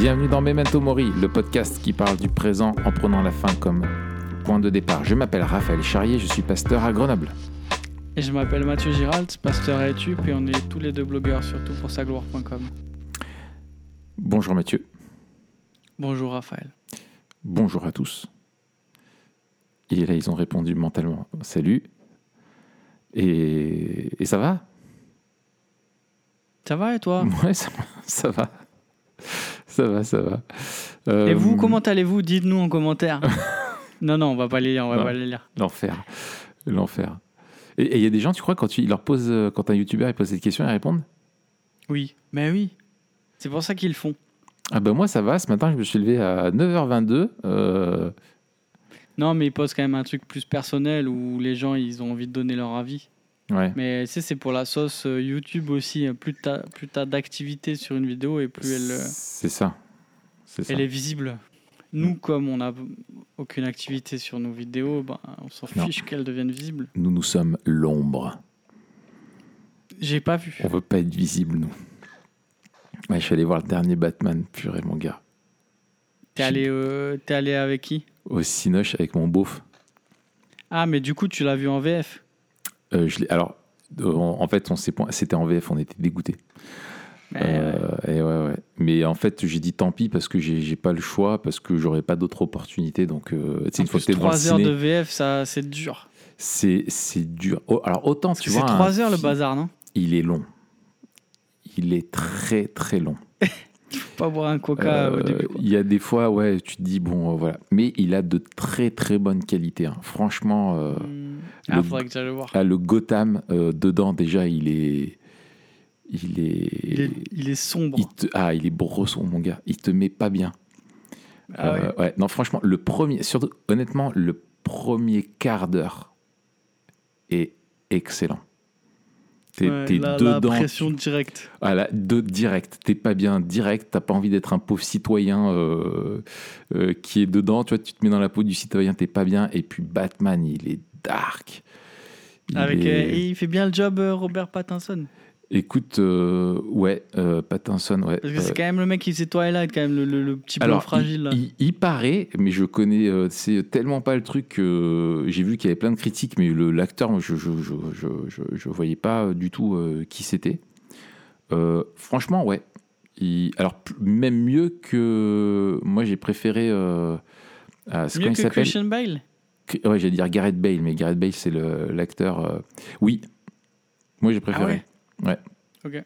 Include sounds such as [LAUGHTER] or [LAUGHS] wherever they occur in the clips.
Bienvenue dans Memento Mori, le podcast qui parle du présent en prenant la fin comme point de départ. Je m'appelle Raphaël Charrier, je suis pasteur à Grenoble. Et je m'appelle Mathieu Giralt, pasteur à Etup, et on est tous les deux blogueurs, surtout pour sagloire.com. Bonjour Mathieu. Bonjour Raphaël. Bonjour à tous. Et là, ils ont répondu mentalement Salut. Et, et ça va? Ça va et toi? Ouais, ça, ça va. [LAUGHS] Ça va, ça va. Et vous, Euh, comment allez-vous? Dites-nous en commentaire. [LAUGHS] non, non, on va pas les lire, on va Non. pas les lire. L'enfer. L'enfer. Et il y a des gens, tu crois, quand tu ils leur poses, euh, quand un youtubeur pose cette question, ils répondent? Oui, mais oui. C'est pour ça qu'ils le font. Ah ben moi ça va, ce matin je me suis levé à 9h22. euh, Non, mais ils posent quand même un truc plus personnel où les gens, ils ont envie de donner leur avis. Ouais. Mais tu sais, c'est pour la sauce euh, YouTube aussi. Plus t'as plus t'as d'activité sur une vidéo et plus elle, euh, C'est ça. C'est ça. elle est visible. Nous, comme on n'a aucune activité sur nos vidéos, ben, on s'en fiche qu'elles deviennent visibles. Nous, nous sommes l'ombre. J'ai pas vu. On veut pas être visible, nous. Ouais, je suis allé voir le dernier Batman, purée mon gars. T'es allé, euh, t'es allé avec qui? Au Cinoche avec mon beauf. Ah, mais du coup, tu l'as vu en VF. Euh, je alors, en fait, on s'est point- c'était en VF, on était dégoûtés. Mais, Euh, ouais. et ouais, ouais. Mais en fait, j'ai dit tant pis parce que j'ai pas le choix, parce que j'aurais pas d'autre opportunité. Donc, euh, une fois que plus, t'es devant le 3 heures ciné, de VF, ça, c'est dur. c'est c'est dur. Oh, alors, autant, Parce tu c'est vois. un 3 heures le bazar, non? Il est long. Il est très, très long. [LAUGHS] Faut pas boire un coca au Euh, début. Il y a des fois, ouais, tu te dis, bon, euh, voilà. Mais il a de très, très bonnes qualités. hein. Franchement, euh, Hmm. le- Ah, faudrait que j'aille le voir. ah, le Gotham, dedans, déjà, il est. Il est. Il est, il est sombre. il te- ah, il est brosson, mon gars. Il te met pas bien. Ah ouais. Ouais, non, franchement, le premier, surtout, honnêtement, le premier quart d'heure est excellent. T'es Ouais, la, dedans. la pression directe. De direct. T'es pas bien direct. T'as pas envie d'être un pauvre citoyen euh, euh, qui est dedans. Tu vois, tu te mets dans la peau du citoyen, t'es pas bien. Et puis Batman, il est dark. Il Avec, est- euh, et il fait bien le job, Robert Pattinson. Écoute, euh, ouais, euh, Pattinson, ouais. Parce que c'est euh, quand même le mec qui faisait Twilight, quand même, le, le- le petit alors, fragile. là. il, paraît, mais je connais, euh, c'est tellement pas le truc que j'ai vu qu'il y avait plein de critiques, mais l'acteur, je, je, je, je, je, voyais pas du tout qui c'était. Franchement, ouais. Il- alors, même mieux que. Moi, j'ai préféré. À, c'est Mieux que Christian Bale? Que- Ouais, j'allais dire Gareth Bale, mais Gareth Bale, c'est l'acteur. euh, Oui. Moi, j'ai préféré. ouais? Ok.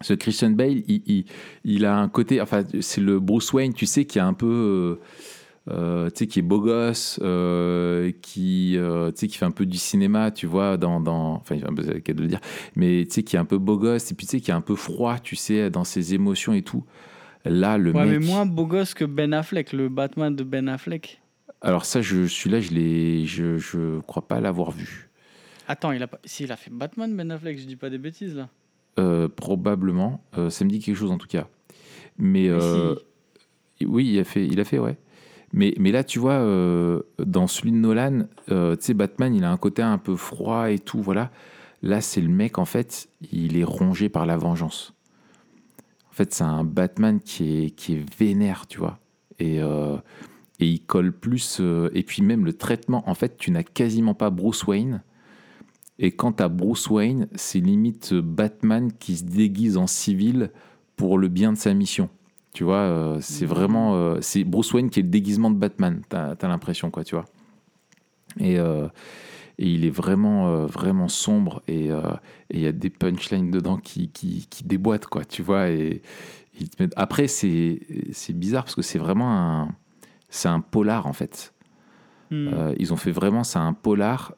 Ce Christian Bale, il, il, il a un côté, enfin, c'est le Bruce Wayne, tu sais, qui est un peu, euh, euh, tu sais, qui est beau gosse, euh, qui, euh, tu sais, qui fait un peu du cinéma, tu vois, dans, dans enfin, c'est un peu de le dire, mais tu sais, qui est un peu beau gosse, et puis tu sais, qui est un peu froid, tu sais, dans ses émotions et tout. Là, le Ouais, mec. mais moins beau gosse que Ben Affleck, le Batman de Ben Affleck. Alors ça, je suis là, je l'ai, je, je crois pas l'avoir vu. Attends, il a pas... si, il a fait Batman, Ben Affleck, je dis pas des bêtises là. Euh, probablement, Euh, ça me dit quelque chose en tout cas. Mais Mais euh, si. Oui, il a fait, il a fait, ouais. Mais, mais là, tu vois, dans celui de Nolan, tu sais, Batman, il a un côté un peu froid et tout, voilà. Là, c'est le mec, en fait, il est rongé par la vengeance. En fait, c'est un Batman qui est, qui est vénère, tu vois. Et, euh, et il colle plus. euh, et puis même le traitement, en fait, tu n'as quasiment pas Bruce Wayne. Et quand tu as Bruce Wayne, c'est limite Batman qui se déguise en civil pour le bien de sa mission. Tu vois, euh, c'est Mhm. vraiment. euh, c'est Bruce Wayne qui est le déguisement de Batman, t'as as, l'impression, quoi, tu vois. Et, euh, et il est vraiment, euh, vraiment sombre et euh, il y a des punchlines dedans qui, qui, qui déboîtent, quoi, tu vois. Et, Après, c'est c'est bizarre parce que c'est vraiment un. C'est un polar, en fait. Hmm. Euh, ils ont fait vraiment, c'est un polar.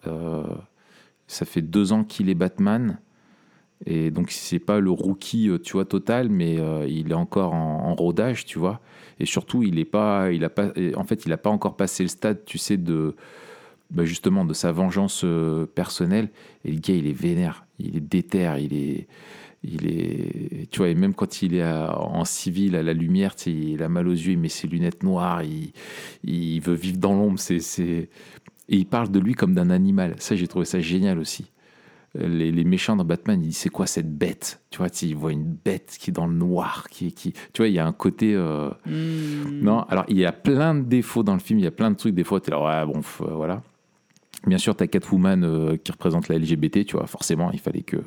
Ça fait deux ans qu'il est Batman. Et donc, c'est pas le rookie, euh, tu vois, total, mais euh, il est encore en, rodage, tu vois. Et surtout, il est pas, il a pas, en fait, il a pas encore passé le stade, tu sais, de bah, justement de sa vengeance euh, personnelle. Et le gars, il est vénère, il est déter, il est, il est, tu vois, et même quand il est en civil à la lumière, il a mal aux yeux, il met ses lunettes noires, il, il veut vivre dans l'ombre. C'est, c'est... Et il parle de lui comme d'un animal. Ça, j'ai trouvé ça génial aussi. les, les méchants dans Batman, il dit c'est quoi cette bête? Tu vois, il voit une bête qui est dans le noir, qui, qui tu vois, il y a un côté. euh, Hmm. Non, alors il y a plein de défauts dans le film, il y a plein de trucs, des fois, tu es là, ouais, bon, euh, voilà. Bien sûr, t'as Catwoman euh, qui représente la LGBT, tu vois, forcément, il fallait que. que-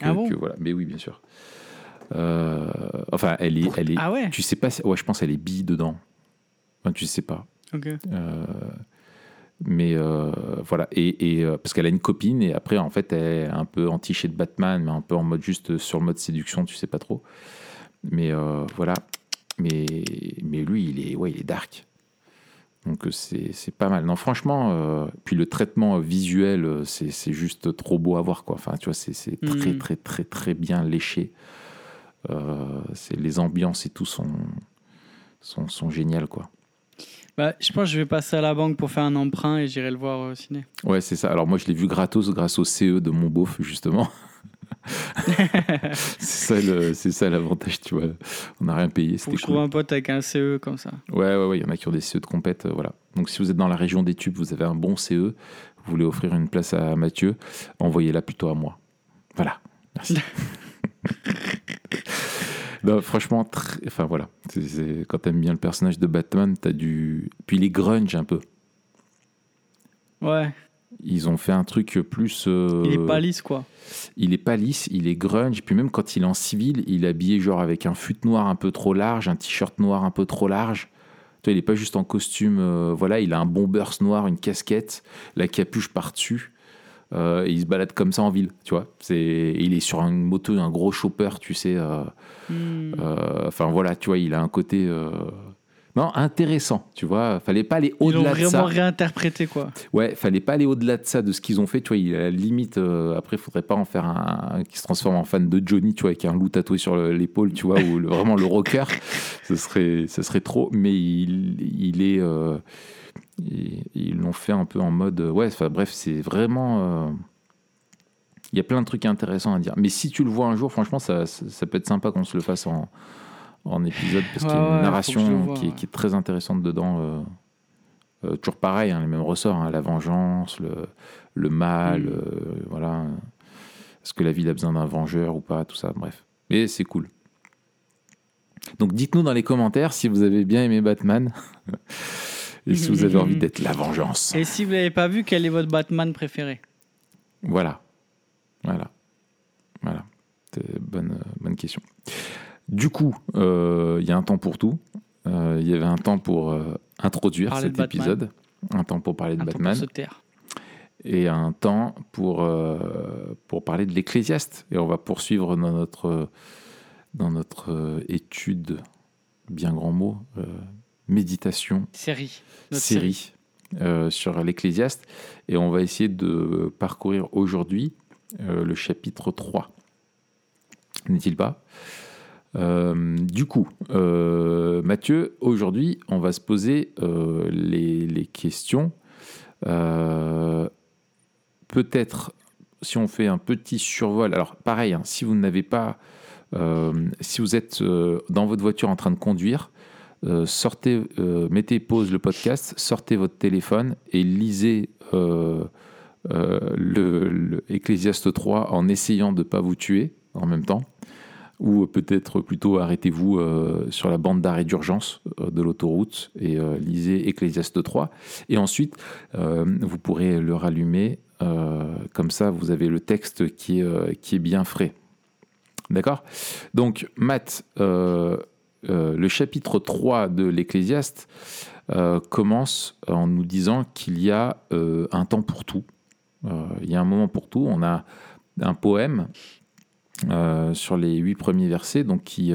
Ah bon que- voilà. Mais oui, bien sûr. Euh, enfin, elle est, elle est. Ah ouais? Tu sais pas, ouais, je pense qu'elle est bi dedans. Enfin, tu sais pas. Ok. Mais euh, voilà, et, et, euh, parce qu'elle a une copine, et après, en fait, elle est un peu anti de Batman, mais un peu en mode juste sur le mode séduction, tu sais pas trop. Mais euh, voilà, mais, mais lui, il est, ouais, il est dark. Donc c'est c'est pas mal. Non, franchement, euh, puis le traitement visuel, c'est c'est juste trop beau à voir, quoi. Enfin, tu vois, c'est très, Mhm. très, très, très bien léché. C'est les ambiances et tout sont, sont, sont géniales, quoi. Bah, je pense que je vais passer à la banque pour faire un emprunt et j'irai le voir au ciné. Ouais, c'est ça. Alors moi, je l'ai vu gratos grâce au CE de mon beauf, justement. [LAUGHS] c'est ça, l'avantage, tu vois. On n'a rien payé, Faut que je trouve un pote avec un CE comme ça. Ouais, ouais, ouais, il y en a qui ont des CE de compète, euh, voilà. Donc si vous êtes dans la région des tubes, vous avez un bon CE, vous voulez offrir une place à Mathieu, envoyez-la plutôt à moi. Voilà, merci. [LAUGHS] Non, franchement, très- enfin voilà, C'est- c'est- quand t'aimes bien le personnage de Batman, t'as du... Puis il est grunge un peu. Ouais, Ils ont fait un truc plus... euh, il est pas lisse quoi. il est pas lisse, il est grunge. Puis même quand il est en civil, il est habillé genre avec un fut noir un peu trop large, un t-shirt noir un peu trop large. Tu vois, il est pas juste en costume. euh, voilà, il a un bombers noir, une casquette, la capuche par-dessus. Euh, et il se balade comme ça en ville, tu vois. C'est, il est sur une moto, un gros chopper, tu sais. euh, Hmm. euh, Enfin voilà, tu vois, il a un côté non intéressant, tu vois. Fallait pas aller Ils au-delà de ça. vraiment réinterprété quoi. Ouais, fallait pas aller au-delà de ça, de ce qu'ils ont fait. Tu vois, il, à la limite, euh, après, faudrait pas en faire un, un qui se transforme en fan de Johnny, tu vois, avec un loup tatoué sur le- l'épaule, tu vois, ou le- vraiment le rocker. [LAUGHS] Ce serait, ce serait trop. Mais il, il est, euh, ils ils l'ont fait un peu en mode, ouais. Enfin bref, c'est vraiment. euh, il y a plein de trucs intéressants à dire. Mais si tu le vois un jour, franchement, ça, ça, ça peut être sympa qu'on se le fasse en, en épisode, parce qu'il y a une ouais, narration vois, qui, est, ouais. qui est très intéressante dedans. euh, euh, toujours pareil, hein, les mêmes ressorts, hein, la vengeance, le, le mal, Mm. euh, voilà. Est-ce que la ville a besoin d'un vengeur ou pas, tout ça, bref. Mais c'est cool. Donc dites-nous dans les commentaires si vous avez bien aimé Batman [LAUGHS] et si vous avez envie d'être la vengeance. Et si vous l'avez pas vu, quel est votre Batman préféré? Voilà. Voilà. Voilà. C'est bonne, bonne question. Du coup, euh, il y a un temps pour tout. Euh, Il y avait un temps pour euh, introduire Parler cet épisode, un temps pour parler de Un temps Batman pour se taire. et un temps pour, pour parler de l'Ecclésiaste. Et on va poursuivre dans notre, dans notre étude, bien grand mot, méditation, Série. Série euh, sur l'Ecclésiaste. Et on va essayer de parcourir aujourd'hui euh, le chapitre 3. N'est-il pas? Euh, Du coup, Mathieu, aujourd'hui, on va se poser les, les questions. Peut-être, si on fait un petit survol, alors pareil, hein, si vous n'avez pas, si vous êtes dans votre voiture en train de conduire, euh, sortez, euh, mettez pause le podcast, sortez votre téléphone et lisez euh, euh, Ecclésiaste 3 en essayant de ne pas vous tuer en même temps. Ou peut-être plutôt arrêtez-vous sur la bande d'arrêt d'urgence de l'autoroute et lisez Ecclésiaste 3. Et ensuite, vous pourrez le rallumer. comme ça, vous avez le texte qui est, bien frais. D'accord? Donc, Matt, euh, le chapitre 3 de l'Ecclésiaste euh, commence en nous disant qu'il y a euh, un temps pour tout. Il y a un moment pour tout. On a un poème sur les huit premiers versets donc qui,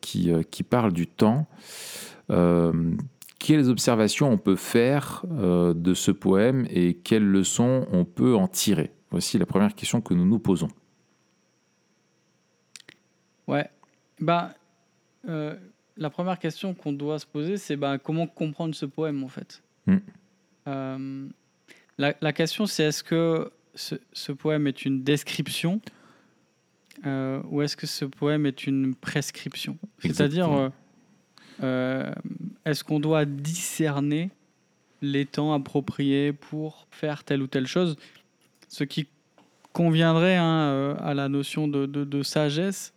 qui, qui parle du temps. Quelles observations on peut faire de ce poème et quelles leçons on peut en tirer? Voici la première question que nous nous posons. Ouais. Bah, euh, la première question qu'on doit se poser, c'est bah, comment comprendre ce poème en fait? Mm. Euh, la, la question, c'est est-ce que ce, ce poème est une description euh, ou est-ce que ce poème est une prescription? C'est-à-dire, est-ce qu'on doit discerner les temps appropriés pour faire telle ou telle chose? Ce qui conviendrait hein, à la notion de, de- de sagesse,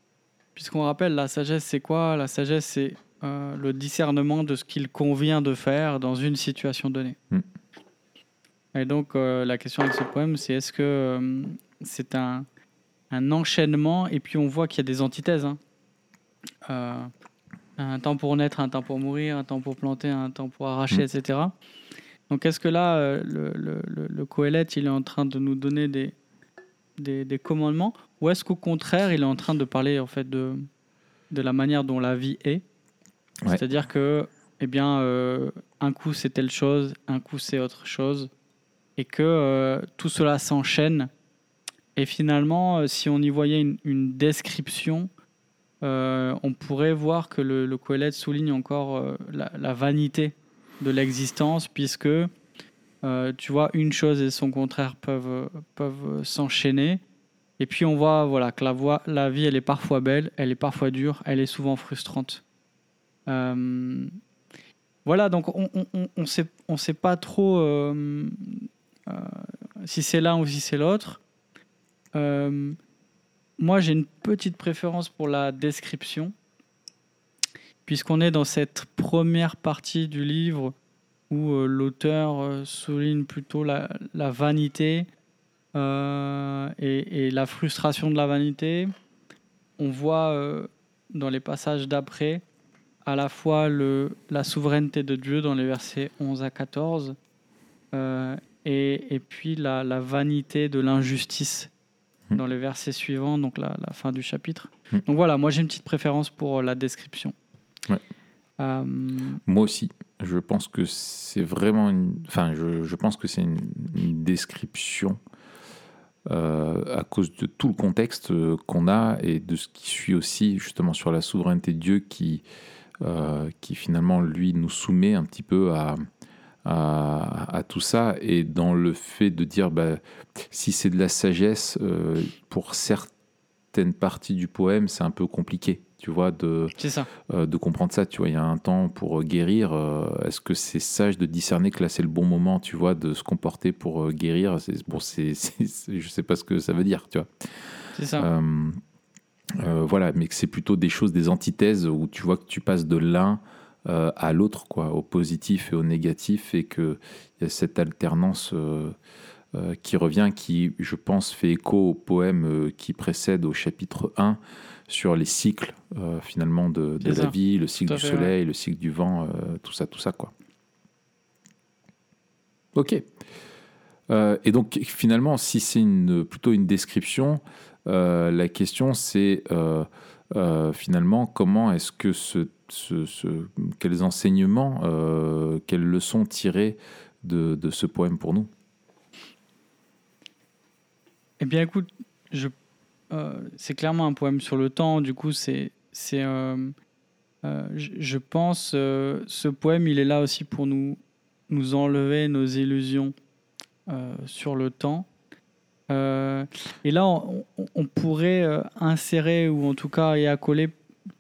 puisqu'on rappelle, la sagesse, c'est quoi? La sagesse, c'est euh, le discernement de ce qu'il convient de faire dans une situation donnée. Mm. Et donc, euh, la question avec ce poème, c'est est-ce que euh, c'est un, un enchaînement? Et puis, on voit qu'il y a des antithèses. hein. Un temps pour naître, un temps pour mourir, un temps pour planter, un temps pour arracher, Mm. etc. Donc, est-ce que là, le, le, le- le Coëlette, il est en train de nous donner des, des, des commandements? Ou est-ce qu'au contraire, il est en train de parler en fait de, de la manière dont la vie est? Ouais. C'est-à-dire que, eh bien, euh, un coup c'est telle chose, un coup c'est autre chose, et que euh, tout cela s'enchaîne. Et finalement, euh, si on y voyait une, une description, euh, on pourrait voir que le, le souligne encore la, la vanité de l'existence, puisque tu vois, une chose et son contraire peuvent, peuvent s'enchaîner. Et puis on voit voilà, que la, vie, elle est parfois belle, elle est parfois dure, elle est souvent frustrante. Euh, voilà, donc on on sait, pas trop euh, euh, si c'est l'un ou si c'est l'autre. Moi, j'ai une petite préférence pour la description, puisqu'on est dans cette première partie du livre où l'auteur souligne plutôt la vanité euh, et, et la frustration de la vanité. On voit euh, dans les passages d'après à la fois le, la souveraineté de Dieu dans les versets 11 à 14 euh, et, et puis la, la vanité de l'injustice Hmm. dans les versets suivants, donc la, la fin du chapitre. Hmm. Donc voilà, moi j'ai une petite préférence pour la description. Ouais. Euh, Moi aussi, je pense que c'est vraiment une. Enfin, je, je pense que c'est une, une description à cause de tout le contexte euh, qu'on a et de ce qui suit aussi justement sur la souveraineté de Dieu qui, euh, finalement lui nous soumet un petit peu à, tout ça. Et dans le fait de dire bah, si c'est de la sagesse euh, pour certaines parties du poème c'est un peu compliqué tu vois de ça. euh, de comprendre ça. Tu vois, il y a un temps pour euh, guérir. euh, Est-ce que c'est sage de discerner que là c'est le bon moment, tu vois, de se comporter pour guérir? Bon, [LAUGHS] c'est, je sais pas ce que ça veut dire, tu vois. C'est ça. Voilà, mais que c'est plutôt des choses, des antithèses où tu vois que tu passes de l'un à l'autre, quoi, au positif et au négatif, et que il y a cette alternance. euh, euh, qui revient, qui, je pense, fait écho au poème euh, qui précède au chapitre 1 sur les cycles, euh, finalement, de, la ça. vie, le cycle Tout du fait, soleil, le cycle du vent, euh, tout ça, tout ça, quoi. Ok. Euh, et donc, finalement, si c'est une, plutôt une description, euh, la question, c'est euh, euh, finalement comment est-ce que ce, ce- ce- quels enseignements, euh, quelles leçons tirer de, de ce poème pour nous? Eh bien, écoute, je, c'est clairement un poème sur le temps. Du coup, c'est, c'est, euh, euh, je, pense, euh, ce poème, il est là aussi pour nous, nous enlever nos illusions euh, sur le temps. Euh, et là, on, on- pourrait euh, insérer ou en tout cas y accoler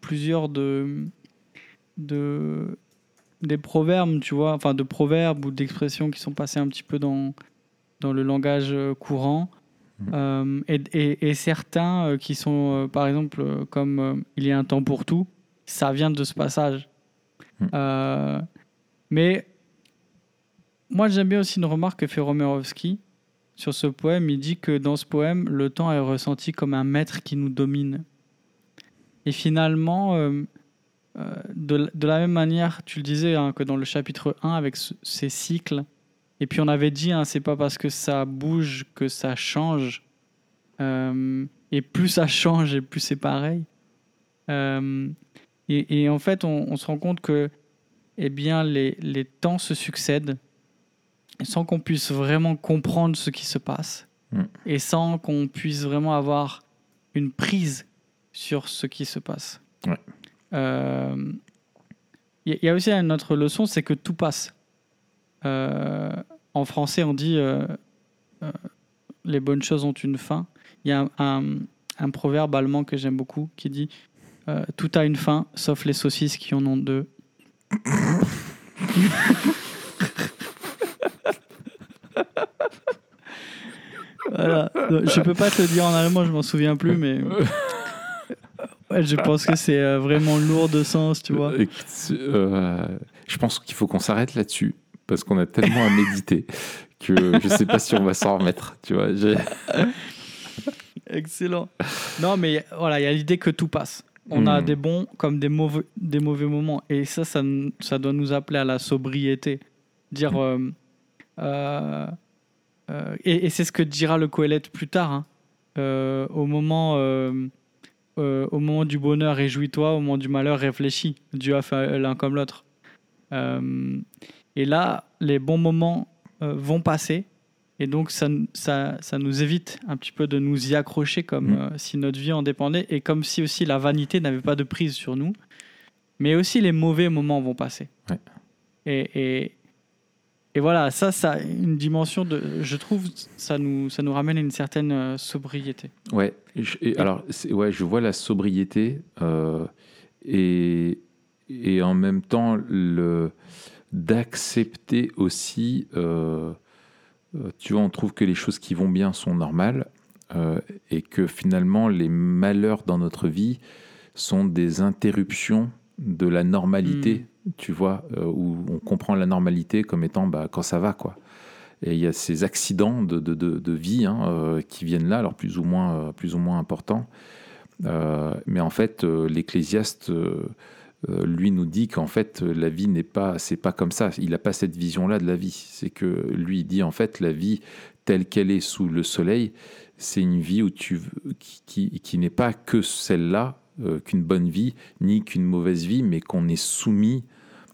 plusieurs de, de des proverbes, tu vois, enfin de proverbes ou d'expressions qui sont passées un petit peu dans dans le langage euh, courant. Euh, et, et- et certains euh, qui sont, euh, par exemple, comme Il y a un temps pour tout, ça vient de ce passage. Mm. Mais moi, j'aime bien aussi une remarque que fait Romerovski sur ce poème. Il dit que dans ce poème, le temps est ressenti comme un maître qui nous domine. Et finalement, euh, euh, de, de la même manière, tu le disais, hein, que dans le chapitre 1, avec ce- ces cycles, et puis on avait dit, hein, c'est pas parce que ça bouge que ça change. Euh, et plus ça change, et plus c'est pareil. Euh, et, et en fait, on, on se rend compte que eh bien, les, les temps se succèdent sans qu'on puisse vraiment comprendre ce qui se passe Mm. et sans qu'on puisse vraiment avoir une prise sur ce qui se passe. Ouais. Euh, Il y, y a aussi une autre leçon, c'est que tout passe. Euh, en français, on dit euh, euh, les bonnes choses ont une fin. Il y a un, un- un proverbe allemand que j'aime beaucoup qui dit tout a une fin, sauf les saucisses qui en ont deux. [LAUGHS] voilà. Je peux pas te le dire en allemand, je m'en souviens plus, mais [LAUGHS] ouais, je pense que c'est vraiment lourd de sens, tu vois. Euh, je pense qu'il faut qu'on s'arrête là-dessus parce qu'on a tellement à méditer [LAUGHS] que je sais pas si on va s'en remettre, tu vois. [LAUGHS] Excellent. Non, mais voilà, il y a l'idée que tout passe. On a Hmm. des bons comme des mauvais, des mauvais moments. Et ça, ça, doit nous appeler à la sobriété. Dire. euh, euh, euh, et et c'est ce que dira le Coëlette plus tard. hein. Au, moment, au moment du bonheur, réjouis-toi. Au moment du malheur, réfléchis. Dieu a fait l'un comme l'autre. Et là, les bons moments euh, vont passer. Et donc, ça, ça, ça nous évite un petit peu de nous y accrocher comme Mm. euh, si notre vie en dépendait et comme si aussi la vanité n'avait pas de prise sur nous. Mais aussi, les mauvais moments vont passer. Ouais. Et, et, et voilà, ça, ça a une dimension de. Je trouve, ça nous, ça nous ramène à une certaine euh, sobriété. Ouais. je- et alors, ouais, je vois la sobriété et, et en même temps le d'accepter aussi. euh, euh, tu vois, on trouve que les choses qui vont bien sont normales euh, et que finalement les malheurs dans notre vie sont des interruptions de la normalité. Tu vois, euh, où on comprend la normalité comme étant bah, quand ça va, quoi. Et il y a ces accidents de, de, de, de vie hein, qui viennent là, alors plus ou moins, plus ou moins importants. Mais en fait, l'Ecclésiaste, lui, nous dit qu'en fait, euh, la vie n'est pas, c'est pas comme ça. Il n'a pas cette vision-là de la vie. C'est que lui, dit en fait, la vie telle qu'elle est sous le soleil, c'est une vie où tu, qui, qui, qui n'est pas que celle-là, euh, qu'une bonne vie, ni qu'une mauvaise vie, mais qu'on est soumis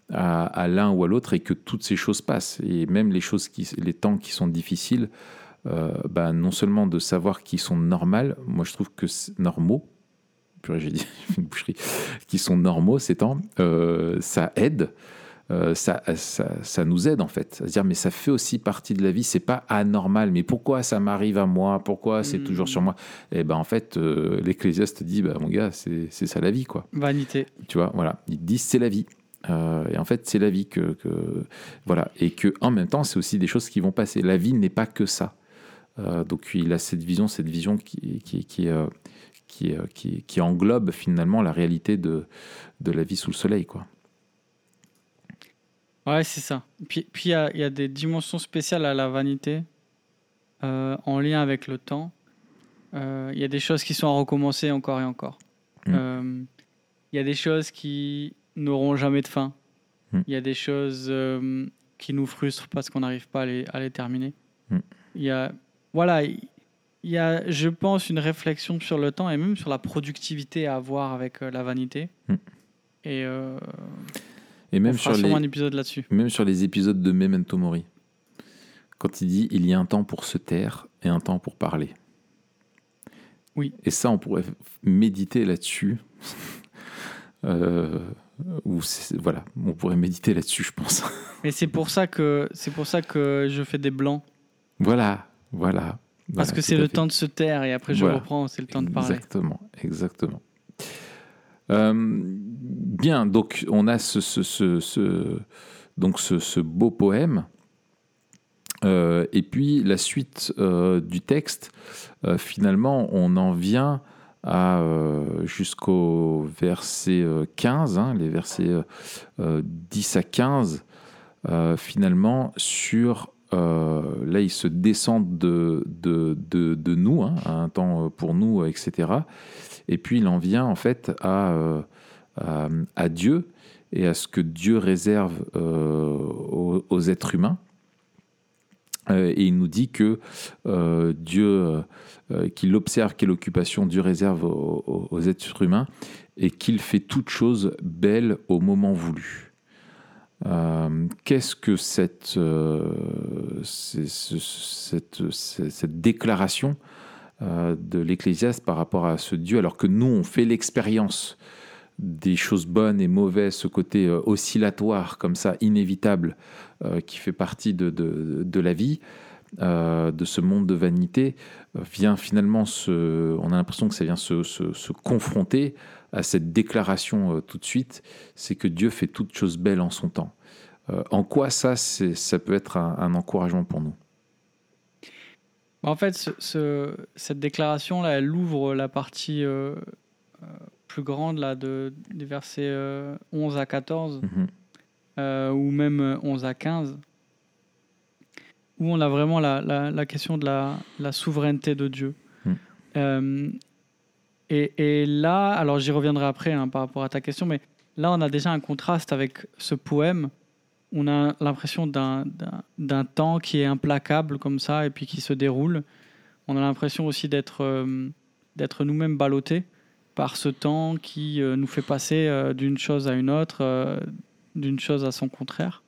à, l'un ou à l'autre et que toutes ces choses passent. Et même les choses qui, les temps qui sont difficiles, euh, bah, non seulement de savoir qu'ils sont normales, moi je trouve que c'est normaux, purée, j'ai dit [LAUGHS] une boucherie, qui sont normaux ces temps, euh, ça aide. euh, ça, ça, ça nous aide en fait à se dire mais ça fait aussi partie de la vie c'est pas anormal mais pourquoi ça m'arrive à moi? Pourquoi c'est Mhm. toujours sur moi? Et ben en fait euh, l'ecclésiaste dit bah mon gars c'est c'est ça la vie quoi Vanité. tu vois, voilà. Ils disent c'est la vie. Euh, et en fait, c'est la vie que, que- voilà. Et que en même temps, c'est aussi des choses qui vont passer. La vie n'est pas que ça. Euh, donc il a cette vision, cette vision qui, qui, qui, euh, qui, euh, qui, qui englobe finalement la réalité de, de la vie sous le soleil, quoi. Ouais, c'est ça. Puis puis il y, a- y a des dimensions spéciales à la vanité euh, en lien avec le temps. Euh, Il y a des choses qui sont à recommencer encore et encore. Mm. Euh, Il y a des choses qui n'auront jamais de fin. Mm. Il y a des choses qui nous frustrent parce qu'on n'arrive pas à les, à les terminer. Mm. Il y a, voilà, il y a, je pense, une réflexion sur le temps et même sur la productivité à avoir avec euh, la vanité. Mm. Et euh, Et on même fera sur, les, un épisode là-dessus. même sur les épisodes de Memento Mori, quand il dit il y a un temps pour se taire et un temps pour parler. Oui. Et ça, on pourrait méditer là-dessus. [LAUGHS] Euh, ou voilà, on pourrait méditer là-dessus, je pense. [LAUGHS] Mais c'est pour ça que c'est pour ça que je fais des blancs voilà, voilà. Parce Voilà, que c'est le fait. temps de se taire et après je Voilà. reprends, c'est le temps de parler. Exactement, exactement. Euh, bien, donc on a ce, ce, ce, ce- donc ce, beau poème. Euh, et puis la suite euh, du texte, finalement, on en vient à jusqu'au verset euh, 15, hein, les versets euh, euh, 10 à 15, euh, finalement, sur. Euh, là, ils se descendent de, nous, hein, à un temps euh, pour nous, etc. Et puis, il en vient en fait à, euh, Dieu et à ce que Dieu réserve aux, êtres humains. Et il nous dit que Dieu, qu'il observe quelle occupation Dieu réserve aux- aux êtres humains et qu'il fait toute chose belle au moment voulu. Euh, Qu'est-ce que cette, euh, cette, déclaration euh, de l'Ecclésiaste par rapport à ce Dieu, alors que nous, on fait l'expérience des choses bonnes et mauvaises, ce côté oscillatoire, comme ça, inévitable, qui fait partie de- de la vie, euh, de ce monde de vanité, euh, vient finalement se. On a l'impression que ça vient se, se- se confronter à cette déclaration euh, tout de suite c'est que Dieu fait toutes choses belles en son temps. Euh, en quoi ça, ça peut être un, un encouragement pour nous? Bah, En fait, ce- ce- cette déclaration-là, elle ouvre la partie plus grande là, de, des versets euh, 11 à 14, Mhm. ou même euh, 11 à 15, où on a vraiment la, la- la question de la, la souveraineté de Dieu. Mm. Euh, et, et là, alors j'y reviendrai après hein, par rapport à ta question, mais là, on a déjà un contraste avec ce poème. On a l'impression d'un- temps qui est implacable comme ça et puis qui se déroule. On a l'impression aussi d'être euh, d'être nous-mêmes ballottés par ce temps qui euh, nous fait passer d'une chose à une autre, d'une chose à son contraire.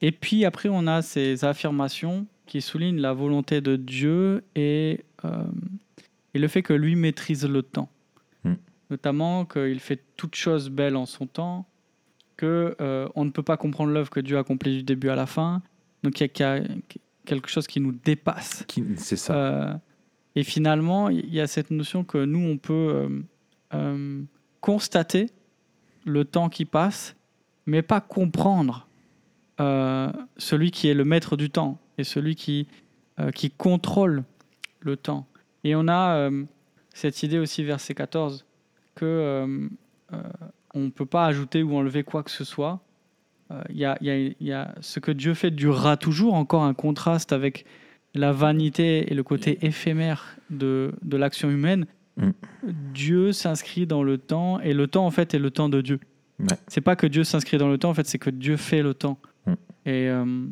Et puis après, on a ces affirmations qui soulignent la volonté de Dieu et, euh, et le fait que lui maîtrise le temps. Mm. Notamment qu'il fait toute chose belle en son temps, que euh, on ne peut pas comprendre l'œuvre que Dieu a accomplie du début à la fin. Donc il y a- qu'il y a quelque chose qui nous dépasse. C'est ça. Euh, et finalement, il y a cette notion que nous, on peut euh, constater le temps qui passe, mais pas comprendre euh, celui qui est le maître du temps et celui qui, euh, qui contrôle le temps. Et on a euh, cette idée aussi, verset 14, que on ne peut pas ajouter ou enlever quoi que ce soit. Il y, a, il y a- il y a ce que Dieu fait durera toujours, encore un contraste avec la vanité et le côté éphémère de, de l'action humaine. Mm. Dieu s'inscrit dans le temps et le temps en fait est le temps de Dieu. Ouais. C'est pas que Dieu s'inscrit dans le temps, en fait c'est que Dieu fait le temps. Et, euh,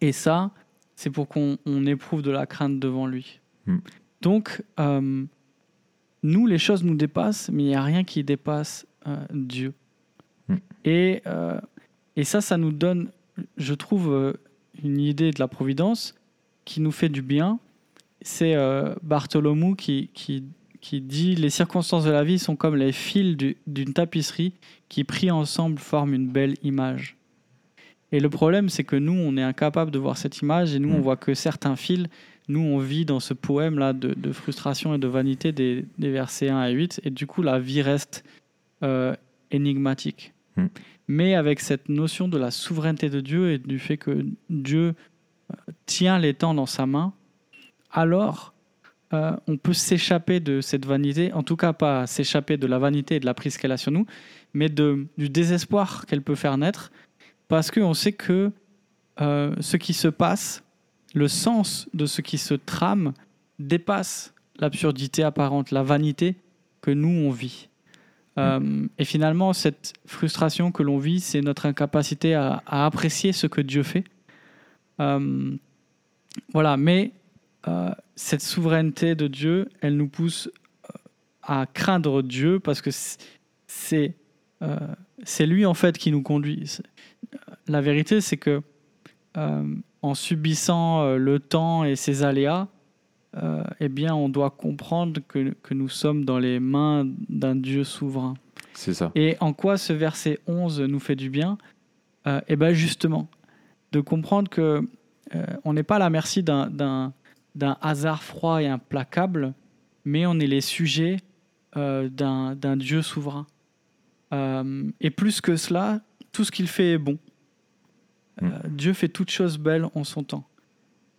et ça, c'est pour qu'on on éprouve de la crainte devant lui. Mm. Donc, euh, nous, les choses nous dépassent, mais il n'y a rien qui dépasse euh, Dieu. Mm. Et, et ça, ça nous donne, je trouve, une idée de la providence qui nous fait du bien. C'est Bartholomew qui, qui, qui dit Les circonstances de la vie sont comme les fils du- d'une tapisserie qui, pris ensemble, forment une belle image. Et le problème, c'est que nous, on est incapable de voir cette image et nous, on Mm. voit que certains fils. Nous, on vit dans ce poème-là de, de frustration et de vanité des, des versets 1 à 8, et du coup, la vie reste euh, énigmatique. Mm. Mais avec cette notion de la souveraineté de Dieu et du fait que Dieu euh, tient les temps dans sa main, alors euh, on peut s'échapper de cette vanité, en tout cas pas s'échapper de la vanité et de la prise qu'elle a sur nous, mais de, du désespoir qu'elle peut faire naître, parce qu'on sait que euh, ce qui se passe, le sens de ce qui se trame, dépasse l'absurdité apparente, la vanité que nous, on vit. Euh, et finalement, cette frustration que l'on vit, c'est notre incapacité à, à apprécier ce que Dieu fait. Euh, voilà, mais euh, cette souveraineté de Dieu, elle nous pousse à craindre Dieu parce que c'est- c'est lui en fait qui nous conduit. La vérité, c'est que euh, en subissant euh, le temps et ses aléas, euh, eh bien, on doit comprendre que, que nous sommes dans les mains d'un Dieu souverain. C'est ça. Et en quoi ce verset 11 nous fait du bien? Eh bien, justement, de comprendre que on n'est pas à la merci d'un- hasard froid et implacable, mais on est les sujets d'un Dieu souverain. Et plus que cela, tout ce qu'il fait est bon. Euh, Dieu fait toutes choses belles en son temps.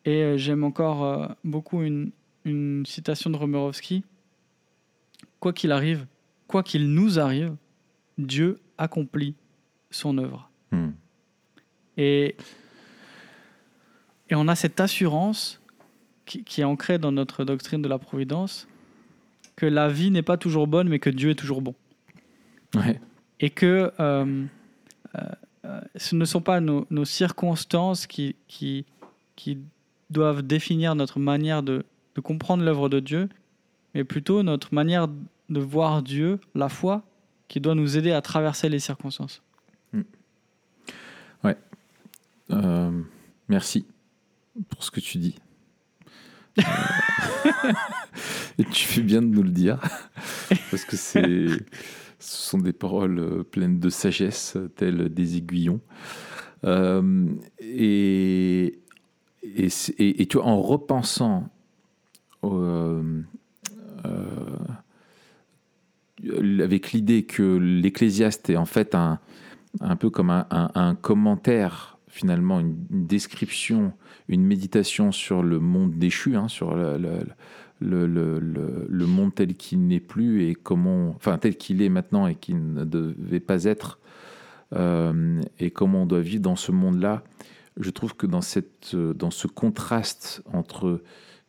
Et euh, j'aime encore euh, beaucoup une, une citation de Romerovski. Quoi qu'il arrive, quoi qu'il nous arrive, Dieu accomplit son œuvre. Hmm. Et, et on a cette assurance qui, qui est ancrée dans notre doctrine de la providence, que la vie n'est pas toujours bonne, mais que Dieu est toujours bon. Ouais. Et que euh, euh, euh, ce ne sont pas nos, nos circonstances qui, qui, qui doivent définir notre manière de, de comprendre l'œuvre de Dieu, mais plutôt notre manière de voir Dieu, la foi, qui doit nous aider à traverser les circonstances. Euh, merci pour ce que tu dis. [LAUGHS] Euh, [LAUGHS] Et tu fais bien de nous le dire, [LAUGHS] parce que c'est, ce sont des paroles euh, pleines de sagesse, telles des aiguillons. Euh, et, et, et- et tu vois, en repensant euh, euh, avec l'idée que l'Ecclésiaste est en fait un, un peu comme un, commentaire finalement une, description, une méditation sur le monde déchu, hein, sur le, le, le, monde tel qu'il n'est plus et comment, enfin tel qu'il est maintenant et qui ne devait pas être, euh, et comment on doit vivre dans ce monde-là. Je trouve que dans, cette, dans ce contraste entre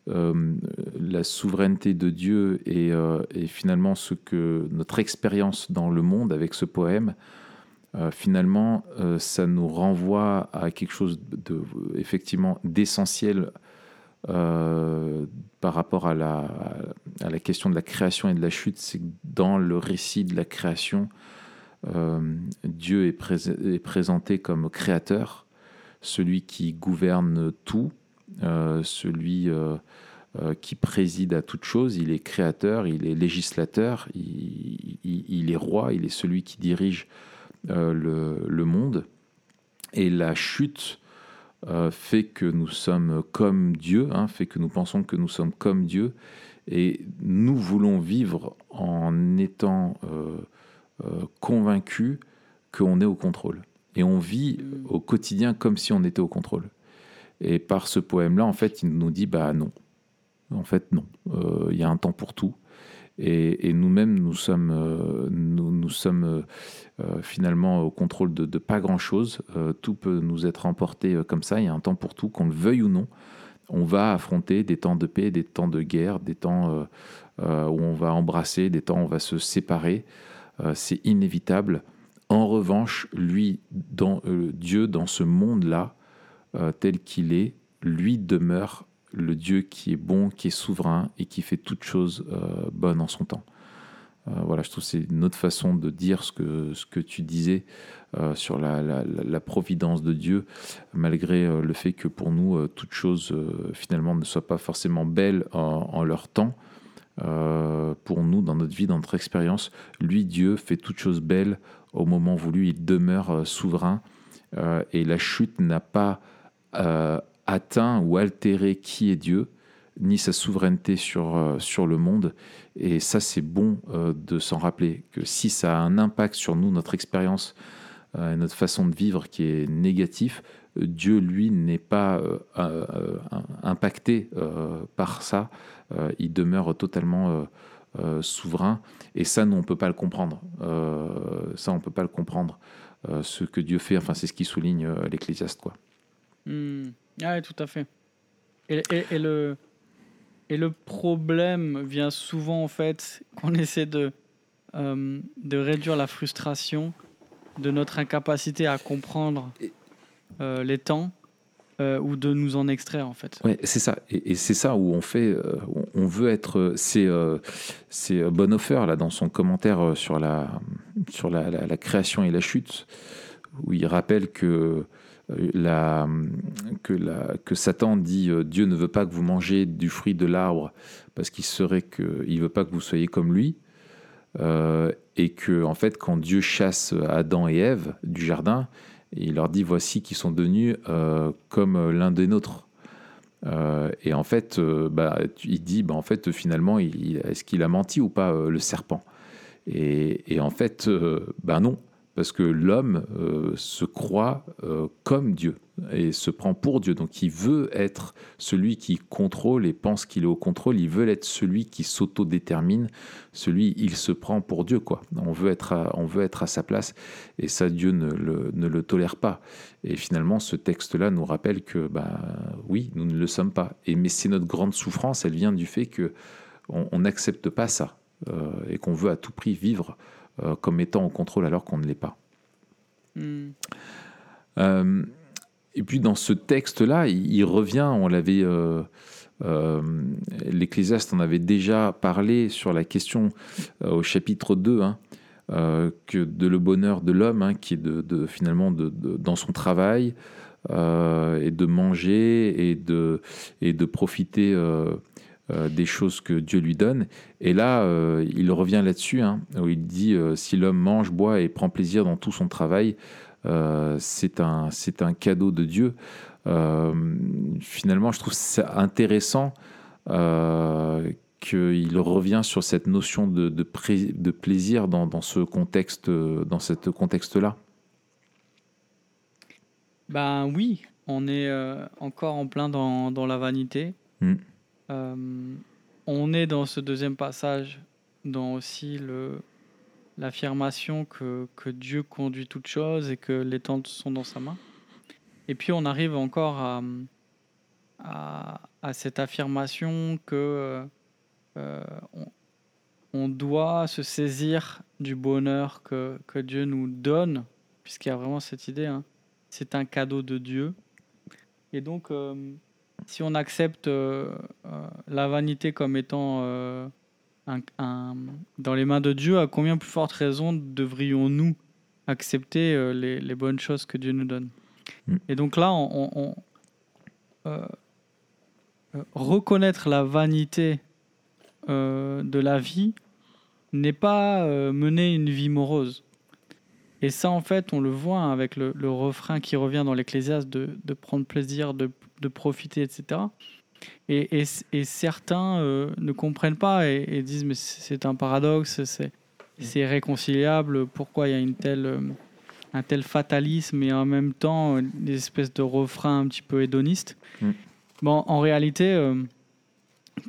euh, la souveraineté de Dieu et, euh, et, finalement ce que notre expérience dans le monde avec ce poème, finalement, ça nous renvoie à quelque chose de, effectivement d'essentiel euh, par rapport à la, question de la création et de la chute, c'est que dans le récit de la création, euh, Dieu est, présenté comme créateur, celui qui gouverne tout, euh, celui qui préside à toute chose. Il est créateur, il est législateur, il, est roi, il est celui qui dirige le, monde. Et la chute euh, fait que nous sommes comme Dieu, hein, fait que nous pensons que nous sommes comme Dieu, et nous voulons vivre en étant euh, euh, convaincus qu'on est au contrôle. Et on vit au quotidien comme si on était au contrôle. Et par ce poème-là, en fait, il nous dit, bah non. En fait, non. Il y a un temps pour tout. Et, nous-mêmes, nous sommes, euh, euh, euh, finalement au contrôle de, pas grand-chose. tout peut nous être emporté comme ça. Il y a un temps pour tout, qu'on le veuille ou non. On va affronter des temps de paix, des temps de guerre, des temps où on va embrasser, des temps où on va se séparer. C'est inévitable. En revanche, lui, Dieu, dans ce monde-là, tel qu'il est, lui demeure le Dieu qui est bon, qui est souverain et qui fait toutes choses euh, bonnes en son temps. Euh, voilà, je trouve que c'est une autre façon de dire ce que, ce que tu disais euh, sur la, la, providence de Dieu, malgré le fait que pour nous, toutes choses finalement ne soient pas forcément belles en, leur temps. pour nous, dans notre vie, dans notre expérience, lui, Dieu, fait toutes choses belles au moment voulu, il demeure souverain et la chute n'a pas atteint ou altéré qui est Dieu, ni sa souveraineté sur, euh, sur le monde. Et ça, c'est bon euh, de s'en rappeler, que si ça a un impact sur nous, notre expérience, euh, notre façon de vivre qui est négatif, Dieu, lui, n'est pas impacté par ça. il demeure totalement souverain. Et ça, nous, on ne peut pas le comprendre. ça, on peut pas le comprendre. ce que Dieu fait, enfin, c'est ce qui souligne l'Ecclésiaste, quoi. Hmm. Ah oui, tout à fait. Et, et, le, et le problème vient souvent, en fait, qu'on essaie de, euh, de réduire la frustration de notre incapacité à comprendre euh, les temps euh, ou de nous en extraire, en fait. Ouais, c'est ça. Et, c'est ça où on fait, on veut être. C'est c'est Bonhoeffer, là, dans son commentaire sur, la, sur la, la, création et la chute, où il rappelle que la, que, Satan dit euh, Dieu ne veut pas que vous mangez du fruit de l'arbre parce qu'il serait que il veut pas que vous soyez comme lui. Euh, et que en fait quand Dieu chasse Adam et Ève du jardin il leur dit voici qu'ils sont devenus euh, comme l'un des nôtres. Et en fait bah, il dit bah, en fait finalement est-ce qu'il a menti ou pas le serpent? Et, en fait ben non parce que l'homme euh, se croit euh, comme Dieu et se prend pour Dieu. Donc il veut être celui qui contrôle et pense qu'il est au contrôle, il veut être celui qui s'autodétermine, celui, il se prend pour Dieu. quoi. On veut être à, on veut être à sa place et ça, Dieu ne le, tolère pas. Et finalement, ce texte-là nous rappelle que, bah, oui, nous ne le sommes pas. Et, mais c'est notre grande souffrance, elle vient du fait que on n'accepte pas ça euh, et qu'on veut à tout prix vivre euh, comme étant au contrôle alors qu'on ne l'est pas. Hmm. Euh, et puis dans ce texte-là, il, revient, on l'avait, euh, l'Ecclésiaste en avait déjà parlé sur la question au chapitre 2, hein, que de le bonheur de l'homme, hein, qui est de, finalement de, dans son travail, et de manger et de, et de profiter euh, des choses que Dieu lui donne. Et là, euh, il revient là-dessus, hein, où il dit euh, si l'homme mange, boit et prend plaisir dans tout son travail, c'est un, un cadeau de Dieu. finalement, je trouve ça intéressant qu'il revient sur cette notion de, de, de plaisir dans, dans, ce contexte, dans ce contexte-là. Ben oui, on est encore en plein dans, dans la vanité. Mm. Euh, on est dans ce deuxième passage, dans aussi le, l'affirmation que, que Dieu conduit toutes choses et que les temps sont dans sa main. Et puis on arrive encore à, à, cette affirmation que euh, euh, on, doit se saisir du bonheur que, que Dieu nous donne, puisqu'il y a vraiment cette idée, hein. c'est un cadeau de Dieu. Et donc, si on accepte euh, euh, la vanité comme étant euh, un- un- dans les mains de Dieu, à combien plus forte raison devrions-nous accepter euh, les, les bonnes choses que Dieu nous donne? Mm. Et donc là, on, on- on, reconnaître la vanité de la vie n'est pas mener une vie morose. Et ça, en fait, on le voit hein, avec le, le refrain qui revient dans l'Ecclésiaste de, de prendre plaisir, de, de profiter, etc. Et, et- et certains euh, ne comprennent pas et, et disent mais c'est un paradoxe, c'est réconciliable, pourquoi il y a une telle, euh, un tel fatalisme et en même temps euh, des espèces de refrains un petit peu hédonistes. Mm. Bon, en réalité, euh,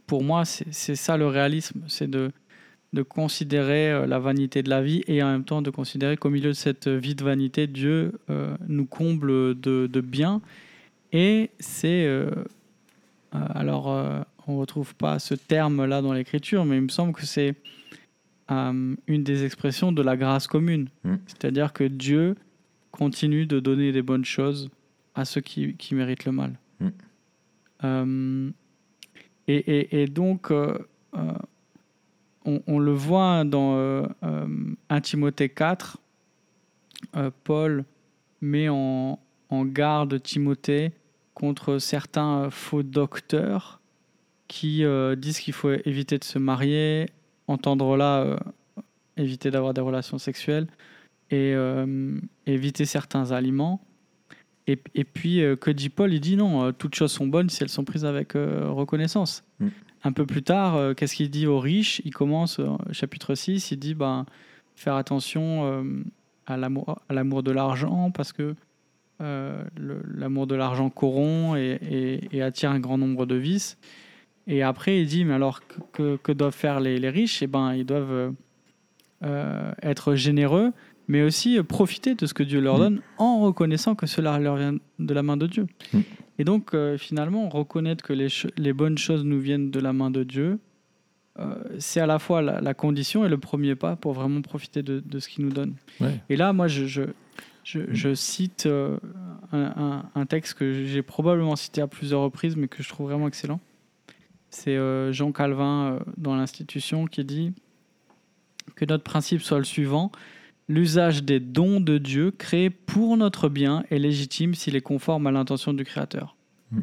pour moi, c'est c'est ça le réalisme, c'est de, de considérer euh, la vanité de la vie et en même temps de considérer qu'au milieu de cette vie de vanité, Dieu euh, nous comble de, de bien. Et c'est... euh, euh, alors, euh, on ne retrouve pas ce terme-là dans l'Écriture, mais il me semble que c'est euh, une des expressions de la grâce commune. Mm. C'est-à-dire que Dieu continue de donner des bonnes choses à ceux qui, qui méritent le mal. Mm. Euh, et, et- et donc, euh, euh, on, le voit dans euh, euh, 1 Timothée 4, euh, Paul met en, garde Timothée contre certains euh, faux docteurs qui euh, disent qu'il faut éviter de se marier, entendre là, euh, éviter d'avoir des relations sexuelles et euh, éviter certains aliments. Et, puis, euh, que dit Paul? Il dit non, euh, toutes choses sont bonnes si elles sont prises avec euh, reconnaissance. Mm. Un peu plus tard, euh, qu'est-ce qu'il dit aux riches? Il commence, euh, chapitre 6, il dit ben, faire attention euh, à l'amour de l'argent parce que euh, l'amour de l'argent corrompt et, et- et attire un grand nombre de vices. Et après, il dit, mais alors que, que- que doivent faire les, les riches? Eh ben, ils doivent euh, être généreux, mais aussi profiter de ce que Dieu leur Mm. donne en reconnaissant que cela leur vient de la main de Dieu. Mm. Et donc, euh, finalement, reconnaître que les, bonnes choses nous viennent de la main de Dieu, euh, c'est à la fois la, la condition et le premier pas pour vraiment profiter de, de ce qu'il nous donne. Ouais. Et là, moi, je, je, je, je cite euh, un, un- un texte que j'ai probablement cité à plusieurs reprises, mais que je trouve vraiment excellent. C'est Jean Calvin dans l'Institution qui dit que notre principe soit le suivant l'usage des dons de Dieu créés pour notre bien est légitime s'il est conforme à l'intention du Créateur. Mm.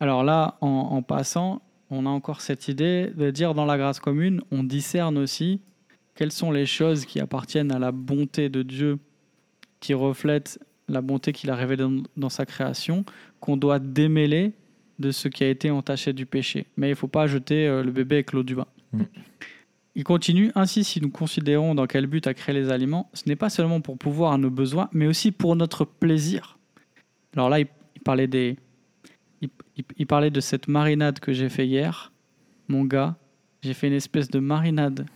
Alors là, en, en passant, on a encore cette idée de dire dans la grâce commune, on discerne aussi quelles sont les choses qui appartiennent à la bonté de Dieu, qui reflètent la bonté qu'il a révélée dans, dans sa création, qu'on doit démêler de ce qui a été entaché du péché. Mais il ne faut pas jeter euh, le bébé avec l'eau du bain. Mm. Il continue, ainsi si nous considérons dans quel but a créé les aliments, ce n'est pas seulement pour pouvoir à nos besoins, mais aussi pour notre plaisir. Alors là, il, il parlait des... Il, il- il parlait de cette marinade que j'ai fait hier. Mon gars, j'ai fait une espèce de marinade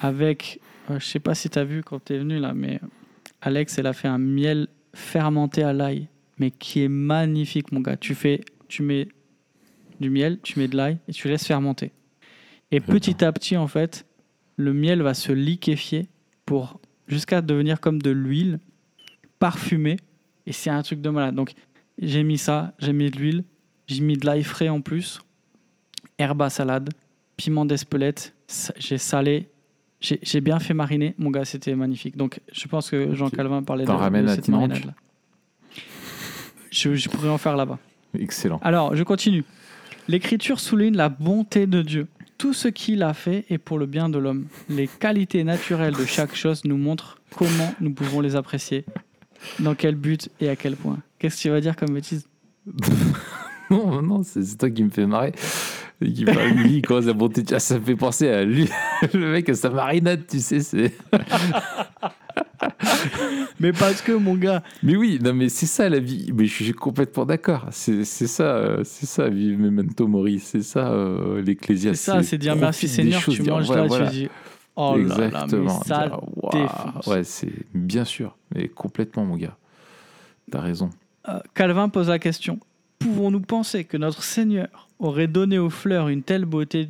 avec... euh, je sais pas si tu as vu quand tu es venu là, mais Alex, elle a fait un miel fermenté à l'ail, mais qui est magnifique, mon gars. Tu fais... Tu mets du miel, tu mets de l'ail et tu laisses fermenter. Et petit à petit, en fait, le miel va se liquéfier pour jusqu'à devenir comme de l'huile parfumée. Et c'est un truc de malade. Donc, j'ai mis ça, j'ai mis de l'huile, j'ai mis de l'ail frais en plus, herbe à salade, piment d'Espelette, j'ai salé, j'ai bien fait mariner. Mon gars, c'était magnifique. Donc, je pense que Jean. Calvin parlait de, de cette. Je, je pourrais en faire là-bas. Excellent. Alors, je continue. L'Écriture souligne la bonté de Dieu. Tout ce qu'il a fait est pour le bien de l'homme. Les qualités naturelles de chaque chose nous montrent comment nous pouvons les apprécier, dans quel but et à quel point. Qu'est-ce que tu vas dire comme bêtise? [LAUGHS] Non, non, c'est toi qui me fais marrer. Qui parle, lui, commence à monter. Ah, ça me fait penser à lui, [LAUGHS] le mec à sa marinade, tu sais. C'est [LAUGHS] [LAUGHS] mais parce que, mon gars. Mais oui, non, mais c'est ça la vie. Mais je suis complètement d'accord. C'est ça, euh, c'est ça, vive Memento Mori. C'est ça, euh, l'Ecclésiaste. C'est ça, c'est dire merci Seigneur, choses, tu dire, manges là, voilà. tu dis. Oh là là, mais Exactement. ça Dire. Ouais, c'est bien sûr. Mais complètement, mon gars. T'as raison. Euh, Calvin pose la question Pouvons-nous penser que notre Seigneur aurait donné aux fleurs une telle beauté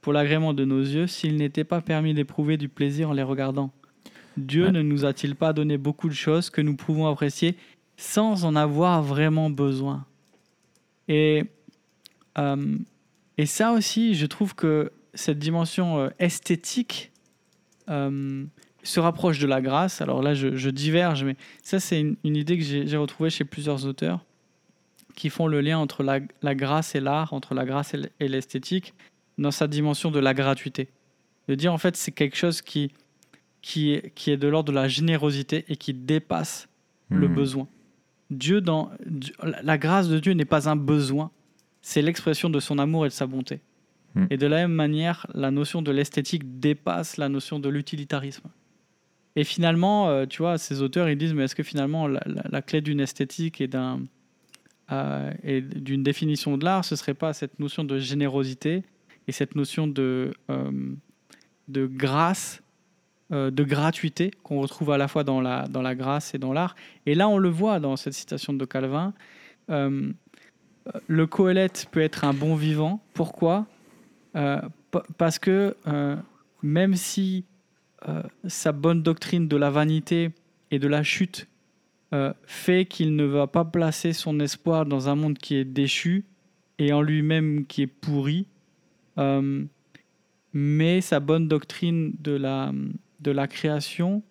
pour l'agrément de nos yeux s'il n'était pas permis d'éprouver du plaisir en les regardant? Dieu Ouais. ne nous a-t-il pas donné beaucoup de choses que nous pouvons apprécier sans en avoir vraiment besoin? Et, euh, et ça aussi, je trouve que cette dimension euh, esthétique euh, se rapproche de la grâce. Alors là, je, je diverge, mais ça, c'est une, une idée que j'ai retrouvée chez plusieurs auteurs qui font le lien entre la, la grâce et l'art, entre la grâce et l'esthétique, dans sa dimension de la gratuité. De dire, en fait, c'est quelque chose qui, qui, est, qui est de l'ordre de la générosité et qui dépasse le Hmm. besoin. Dieu dans, la- grâce de Dieu n'est pas un besoin, c'est l'expression de son amour et de sa bonté. Hmm. Et de la même manière, la notion de l'esthétique dépasse la notion de l'utilitarisme. Et finalement, euh, tu vois, ces auteurs, ils disent, mais est-ce que finalement, la, la- la clé d'une esthétique et d'un euh, et d'une définition de l'art, ce serait pas cette notion de générosité et cette notion de, euh, de grâce, de gratuité qu'on retrouve à la fois dans la, dans la grâce et dans l'art. Et là, on le voit dans cette citation de Calvin. euh, le Coëlette peut être un bon vivant. Pourquoi? Euh, Parce que euh, même si euh, sa bonne doctrine de la vanité et de la chute euh, fait qu'il ne va pas placer son espoir dans un monde qui est déchu et en lui-même qui est pourri, euh, mais sa bonne doctrine de la, de la création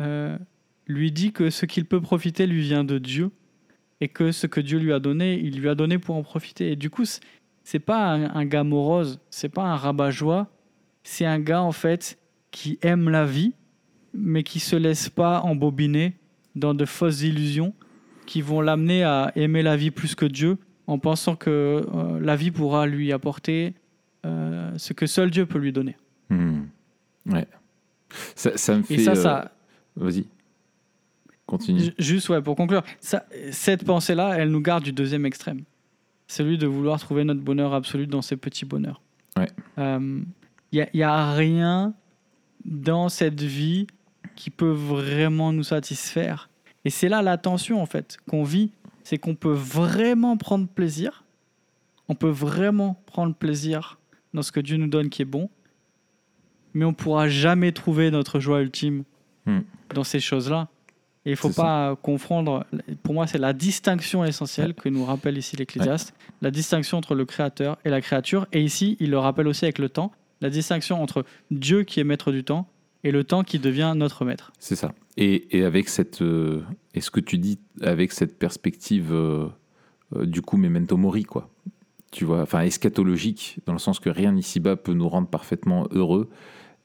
euh, lui dit que ce qu'il peut profiter lui vient de Dieu et que ce que Dieu lui a donné, il lui a donné pour en profiter. Et du coup, c'est pas un, gars morose, c'est pas un rabat-joie, c'est un gars en fait qui aime la vie, mais qui se laisse pas embobiner dans de fausses illusions qui vont l'amener à aimer la vie plus que Dieu en pensant que euh, la vie pourra lui apporter euh, ce que seul Dieu peut lui donner. Hmm. Ça, ça me fait. Et ça, euh, ça, Vas-y. Continue. Ju- Juste ouais, pour conclure, ça, cette pensée-là, elle nous garde du deuxième extrême. Celui de vouloir trouver notre bonheur absolu dans ces petits bonheurs. Ouais. Il n'y a, rien dans cette vie qui peut vraiment nous satisfaire. Et c'est là la tension, en fait, qu'on vit. C'est qu'on peut vraiment prendre plaisir. On peut vraiment prendre plaisir dans ce que Dieu nous donne qui est bon. Mais on ne pourra jamais trouver notre joie ultime Hmm. dans ces choses-là. Et il ne faut pas confondre. Pour moi, c'est la distinction essentielle que nous rappelle ici l'Ecclésiaste. La distinction entre le Créateur et la créature. Et ici, il le rappelle aussi avec le temps. La distinction entre Dieu qui est maître du temps et le temps qui devient notre maître. C'est ça. Et, et avec cette. euh, et ce que tu dis avec cette perspective, euh, euh, du coup, memento mori, quoi? Tu vois, enfin, eschatologique, dans le sens que rien ici-bas peut nous rendre parfaitement heureux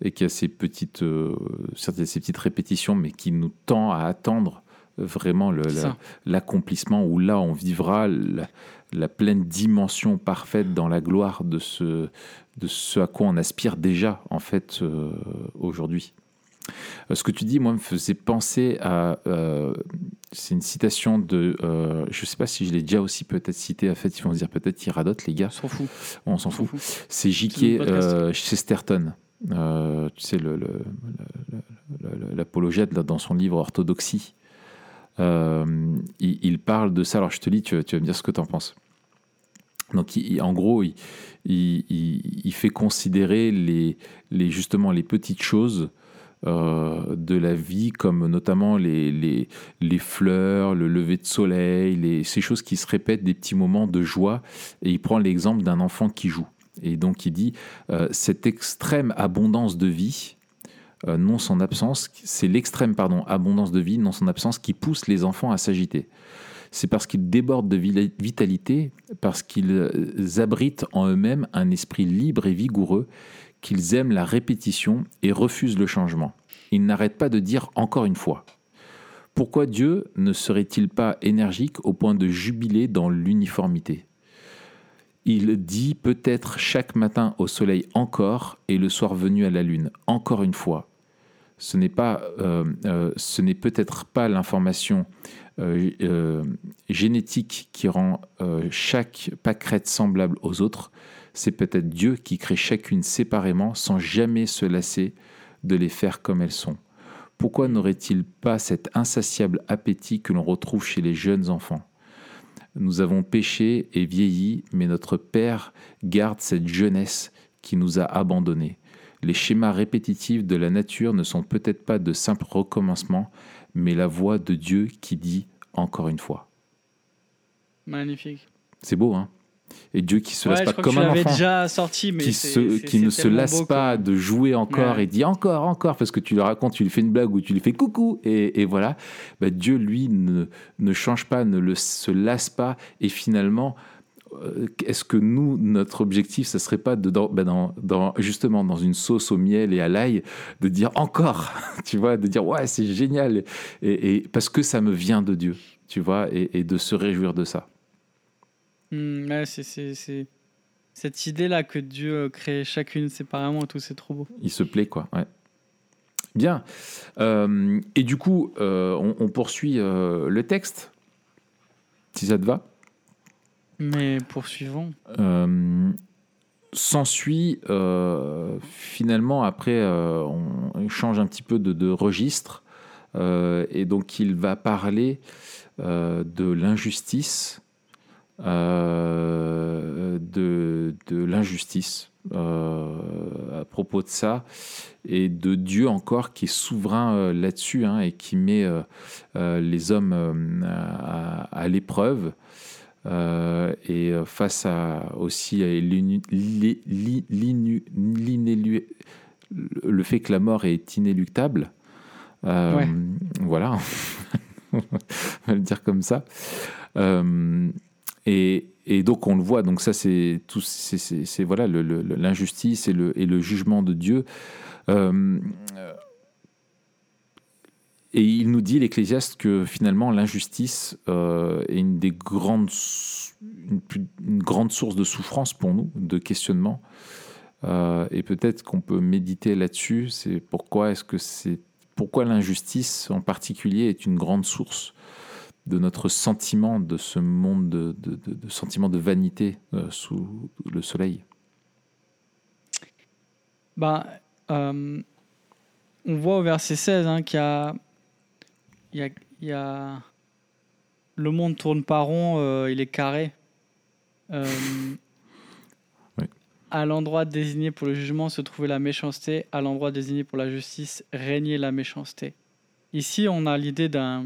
et qu'il y a ces petites, euh, certes, ces petites répétitions, mais qui nous tend à attendre vraiment la- l'accomplissement où là, on vivra la, la pleine dimension parfaite dans la gloire de ce, de ce à quoi on aspire déjà, en fait, euh, aujourd'hui. Euh, Ce que tu dis, moi, me faisait penser à. euh, c'est une citation de. je ne sais pas si je l'ai déjà aussi peut-être cité. En fait, ils vont se dire peut-être qu'ils radotent, les gars. On s'en fout. On s'en fout. C'est J.K. Chesterton. Euh, tu sais, l'apologète dans son livre Orthodoxie. Euh, il, parle de ça. Alors, je te lis, tu, vas- me dire ce que tu en penses. Donc, en gros, il, fait considérer les, justement les petites choses euh, de la vie, comme notamment les, fleurs, le lever de soleil, ces choses qui se répètent, des petits moments de joie. Et il prend l'exemple d'un enfant qui joue. Et donc il dit, euh, cette extrême abondance de vie, euh, non son absence, c'est l'extrême pardon abondance de vie, non son absence, qui pousse les enfants à s'agiter. C'est parce qu'ils débordent de vitalité, parce qu'ils euh, abritent en eux-mêmes un esprit libre et vigoureux, qu'ils aiment la répétition et refusent le changement. Ils n'arrêtent pas de dire encore une fois. Pourquoi Dieu ne serait-il pas énergique au point de jubiler dans l'uniformité? Il dit peut-être chaque matin au soleil encore et le soir venu à la lune encore une fois. ce n'est pas, euh, euh, ce n'est peut-être pas l'information euh, génétique qui rend chaque pâquerette semblable aux autres. C'est peut-être Dieu qui crée chacune séparément sans jamais se lasser de les faire comme elles sont. Pourquoi n'aurait-il pas cet insatiable appétit que l'on retrouve chez les jeunes enfants? Nous avons péché et vieilli, mais notre Père garde cette jeunesse qui nous a abandonnés. Les schémas répétitifs de la nature ne sont peut-être pas de simples recommencements, mais la voix de Dieu qui dit encore une fois. Magnifique. C'est beau, hein? Et Dieu qui se Ouais, lasse pas comme un enfant. déjà sorti, mais qui, se- ne se lasse beau pas de jouer encore Ouais. et dit encore, encore, parce que tu lui racontes, tu lui fais une blague ou tu lui fais coucou, et, et voilà. Bah, Dieu, lui, ne, ne change pas, ne le, se lasse pas, et finalement, euh, est-ce que nous, notre objectif, ça serait pas de, dans, bah, dans- dans- justement dans une sauce au miel et à l'ail, de dire encore, [LAUGHS] tu vois, de dire ouais, c'est génial, et, et- parce que ça me vient de Dieu, tu vois, et, et de se réjouir de ça. Hmm, ouais, c'est- cette idée-là que Dieu euh, crée chacune séparément et tout, c'est trop beau. Il se plaît, quoi. Ouais. Bien. Euh, et du coup, euh, on, on poursuit euh, le texte, si ça te va. Mais poursuivons. S'ensuit, finalement, après, on, change un petit peu de, de registre. Et donc, il va parler de l'injustice, de, de l'injustice euh, à propos de ça, et de Dieu encore qui est souverain euh, là-dessus hein, et qui met euh, euh, les hommes euh, à, à l'épreuve. Euh, et euh, face à aussi à le fait que la mort est inéluctable. Euh, Ouais. Voilà, [LAUGHS] on va le dire comme ça. Euh, et, donc on le voit. Donc ça c'est tout, c'est, voilà l'injustice et le, jugement de Dieu. Euh, et il nous dit, l'Ecclésiaste, que finalement l'injustice euh, est une des grandes, une grande source de souffrance pour nous, de questionnement. Euh, et peut-être qu'on peut méditer là-dessus. C'est pourquoi est-ce que c'est pourquoi l'injustice en particulier est une grande source de notre sentiment de ce monde de, de, de- de sentiment de vanité euh, sous le soleil. Bah, euh, on voit au verset 16 hein, qu'il y a, il y, a, il y a- Le monde tourne pas rond, euh, il est carré. Euh, [LAUGHS] Oui. À l'endroit désigné pour le jugement se trouvait la méchanceté, à l'endroit désigné pour la justice régnait la méchanceté. Ici, on a l'idée d'un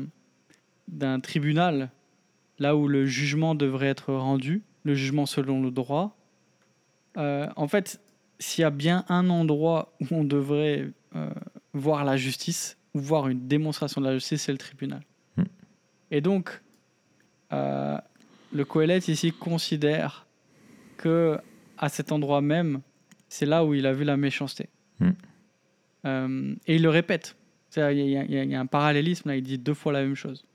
d'un tribunal, là où le jugement devrait être rendu, le jugement selon le droit. Euh, en fait, s'il y a bien un endroit où on devrait euh, voir la justice, ou voir une démonstration de la justice, c'est le tribunal. Hmm. Et donc, euh, le Coëlette ici considère que à cet endroit même, c'est là où il a vu la méchanceté. Hmm. Euh, et il le répète. Y, y il y a un parallélisme, là, il dit deux fois la même chose.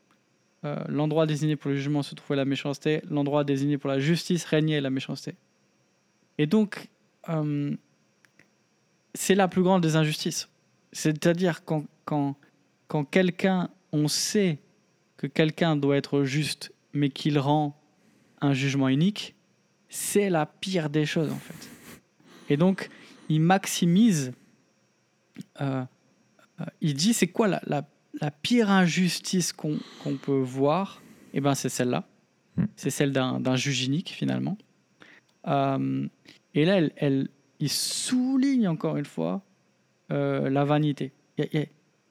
Euh, l'endroit désigné pour le jugement se trouvait la méchanceté, l'endroit désigné pour la justice régnait la méchanceté. Et donc, euh, c'est la plus grande des injustices. C'est-à-dire quand, quand, quand quelqu'un, on sait que quelqu'un doit être juste, mais qu'il rend un jugement unique, c'est la pire des choses en fait. Et donc, il maximise, euh, il dit c'est quoi la, la, la pire injustice qu'on peut voir Eh ben, c'est celle-là. Mm. C'est celle d'un juge unique finalement. Euh, et là, elle, elle- il souligne encore une fois euh, la vanité. Il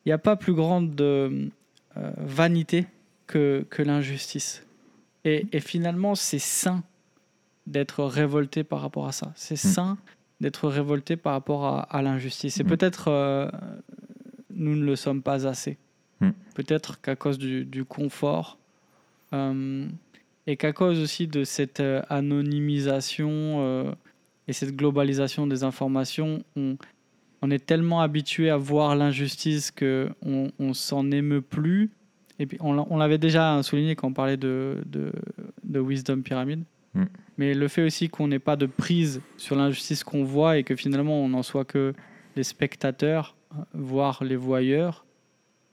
n'y a, a pas plus grande de, euh, vanité que, que l'injustice. Et, et finalement, c'est sain d'être révolté par rapport à ça. C'est Mm. sain d'être révolté par rapport à, à l'injustice. Et Mm. peut-être nous ne le sommes pas assez. Mm. Peut-être qu'à cause du, du confort euh, et qu'à cause aussi de cette euh, anonymisation euh, et cette globalisation des informations, on, on est tellement habitué à voir l'injustice que on, on s'en émeut plus. Et puis on, l'a- on l'avait déjà souligné quand on parlait de, de, de Wisdom Pyramid. Mm. Mais le fait aussi qu'on n'ait pas de prise sur l'injustice qu'on voit et que finalement on n'en soit que des spectateurs, voire les voyeurs,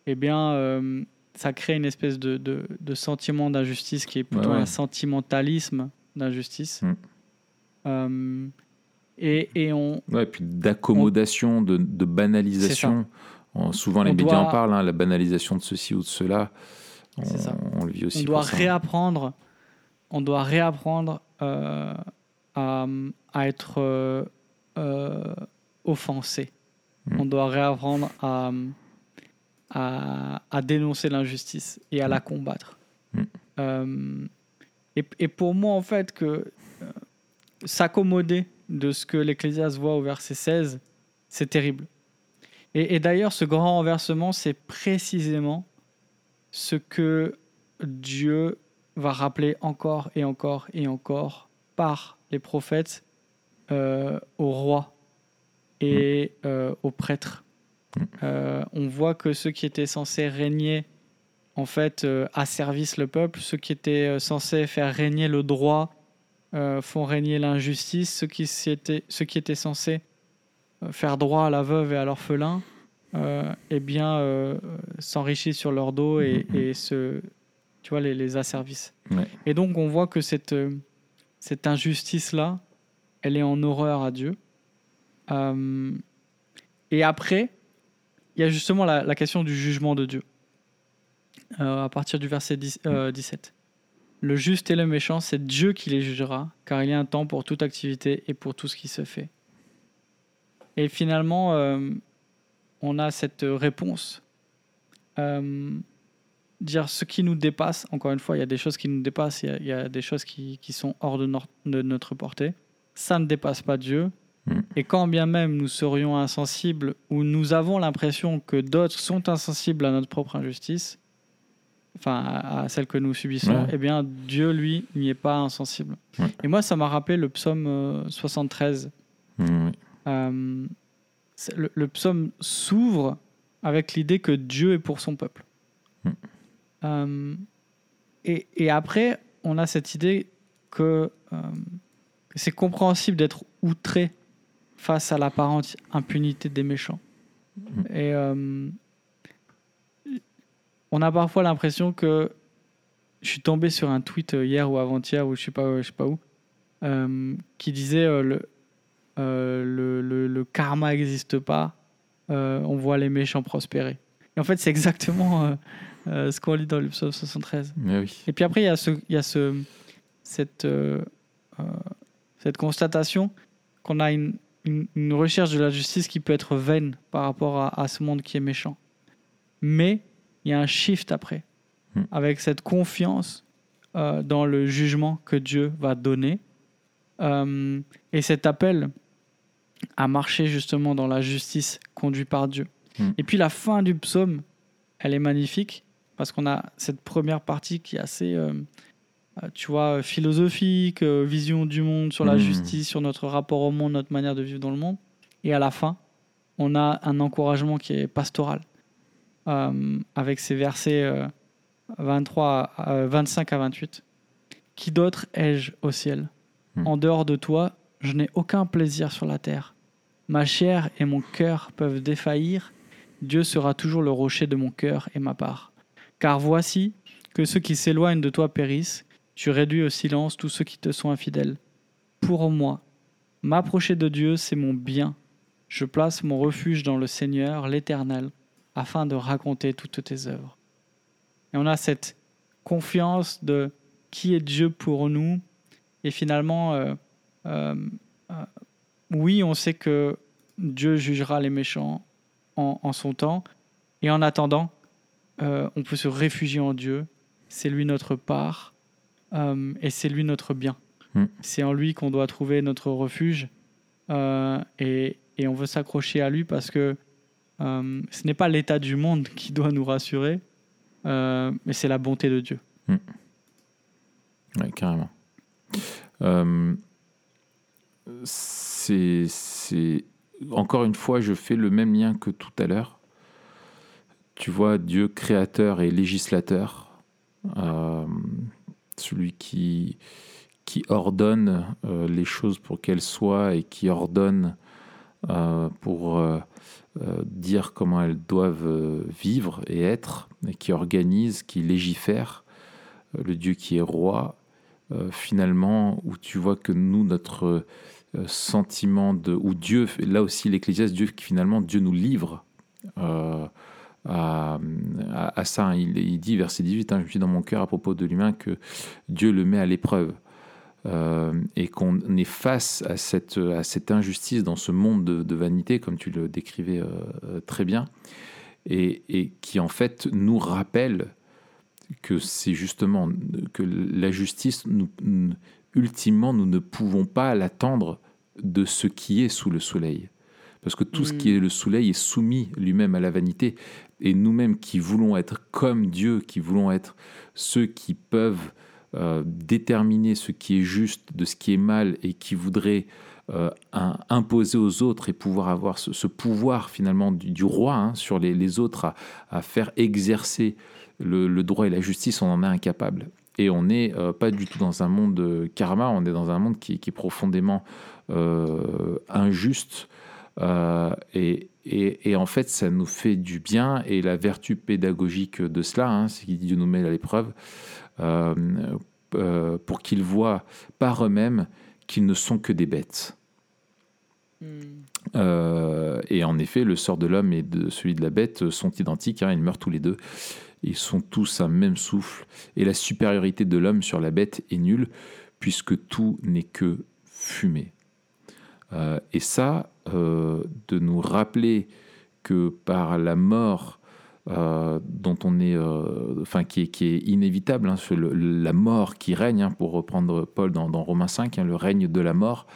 eh bien, euh, ça crée une espèce de, de, de sentiment d'injustice qui est plutôt Ouais, ouais. un sentimentalisme d'injustice. Mm. Euh, et, et on, Ouais, puis d'accommodation, de, de banalisation. On- souvent, les médias doit- en parlent, hein, la banalisation de ceci ou de cela. On, C'est ça. on le vit aussi. on doit ça. réapprendre, on doit réapprendre euh, à, à être euh, offensé. Mm. On doit réapprendre à, à, à dénoncer l'injustice et à la combattre. Mm. Euh, et, et pour moi, en fait, que euh, s'accommoder de ce que l'Ecclésiaste voit au verset 16, c'est terrible. Et, et d'ailleurs, ce grand renversement, c'est précisément ce que Dieu va rappeler encore et encore et encore par les prophètes euh, aux rois et euh, aux prêtres. Euh, on voit que ceux qui étaient censés régner en fait euh, asservissent le peuple, ceux qui étaient euh, censés faire régner le droit euh, font régner l'injustice, ceux qui, étaient, ceux qui étaient censés faire droit à la veuve et à l'orphelin, eh bien, s'enrichissent sur leur dos et, Mhm. et se, tu vois, les, les asservissent. Ouais. Et donc, on voit que cette, cette injustice-là, elle est en horreur à Dieu. Et après, il y a justement la, question du jugement de Dieu. Euh, à partir du verset 10 euh, 17. Le juste et le méchant, c'est Dieu qui les jugera, car il y a un temps pour toute activité et pour tout ce qui se fait. Et finalement, euh, on a cette réponse. Dire ce qui nous dépasse, encore une fois, il y a des choses qui nous dépassent, il y a, il y a des choses qui, sont hors de notre portée. Ça ne dépasse pas Dieu. Mm. Et quand bien même nous serions insensibles ou nous avons l'impression que d'autres sont insensibles à notre propre injustice, enfin à, celle que nous subissons, Ouais. eh bien Dieu, lui, n'y est pas insensible. Ouais. Et moi, ça m'a rappelé le psaume euh, 73. Mm, oui. Euh, le, le psaume s'ouvre avec l'idée que Dieu est pour son peuple. Mm. Euh, et, et après, on a cette idée que, euh, que c'est compréhensible d'être outré face à l'apparente impunité des méchants. Mm. Et euh, on a parfois l'impression que je suis tombé sur un tweet euh, hier ou avant-hier ou je sais pas, je sais pas où, euh, qui disait euh, le, le, le- le karma n'existe pas, on voit les méchants prospérer. Et en fait, c'est exactement ce qu'on lit dans le psaume 73. Mais oui. Et puis après, il y a, ce, y a ce, cette, cette constatation qu'on a une, une- une recherche de la justice qui peut être vaine par rapport à, à ce monde qui est méchant. Mais il y a un shift après, Hmm. avec cette confiance euh, dans le jugement que Dieu va donner. Euh, et cet appel à marcher justement dans la justice conduit par Dieu. Hmm. Et puis la fin du psaume, elle est magnifique parce qu'on a cette première partie qui est assez, euh, tu vois, philosophique, euh, vision du monde sur la Hmm. justice, sur notre rapport au monde, notre manière de vivre dans le monde. Et à la fin, on a un encouragement qui est pastoral euh, avec ces versets euh, 23, à- euh, 25 à 28. Qui d'autre ai-je au ciel Hmm. En dehors de toi, je n'ai aucun plaisir sur la terre. Ma chair et mon cœur peuvent défaillir. Dieu sera toujours le rocher de mon cœur et ma part. Car voici que ceux qui s'éloignent de toi périssent. Tu réduis au silence tous ceux qui te sont infidèles. Pour moi, m'approcher de Dieu, c'est mon bien. Je place mon refuge dans le Seigneur, l'Éternel, afin de raconter toutes tes œuvres. Et on a cette confiance de qui est Dieu pour nous. Et finalement, euh, euh, euh, oui, on sait que Dieu jugera les méchants en, son temps. Et en attendant, on peut se réfugier en Dieu. C'est lui notre part et c'est lui notre bien. Mm. C'est en lui qu'on doit trouver notre refuge. Euh, et, et on veut s'accrocher à lui parce que euh, ce n'est pas l'état du monde qui doit nous rassurer, euh, mais c'est la bonté de Dieu. Ouais, carrément. Euh, c'est, c'est- Encore une fois, je fais le même lien que tout à l'heure. Tu vois, Dieu créateur et législateur, euh, celui qui, ordonne euh, les choses pour qu'elles soient et qui ordonne pour dire comment elles doivent vivre et être, et qui organise, qui légifère, le Dieu qui est roi, finalement, où tu vois que nous, notre sentiment de... où Dieu, là aussi l'Ecclésiaste, Dieu, finalement, Dieu nous livre à, ça. Hein. Il, dit, verset 18, hein, je suis dans mon cœur à propos de l'humain que Dieu le met à l'épreuve. Euh, et qu'on est face à cette, à cette injustice dans ce monde de, vanité, comme tu le décrivais euh, très bien, et, et, qui en fait nous rappelle que c'est justement que la justice, nous, ultimement, nous ne pouvons pas l'attendre de ce qui est sous le soleil. Parce que tout ce qui mm. est le soleil est soumis lui-même à la vanité. Et nous-mêmes qui voulons être comme Dieu, qui voulons être ceux qui peuvent euh, déterminer ce qui est juste de ce qui est mal et qui voudraient euh, imposer aux autres et pouvoir avoir ce, pouvoir finalement du, roi hein, sur les, autres à, faire exercer le, droit et la justice, on en est incapable. Et on n'est euh, pas du tout dans un monde de karma, on est dans un monde qui, est profondément injuste et, et, en fait, ça nous fait du bien. Et la vertu pédagogique de cela, hein, c'est que Dieu nous met à l'épreuve euh, euh, pour qu'ils voient par eux-mêmes qu'ils ne sont que des bêtes. Hmm. et en effet, le sort de l'homme et de celui de la bête sont identiques. Hein, ils meurent tous les deux. Ils sont tous un même souffle. Et la supériorité de l'homme sur la bête est nulle, puisque tout n'est que fumée. Euh, et ça, euh, de nous rappeler que par la mort euh, dont on est, enfin qui est, inévitable, hein, la mort qui règne, hein, pour reprendre Paul dans, Romains 5, hein, le règne de la mort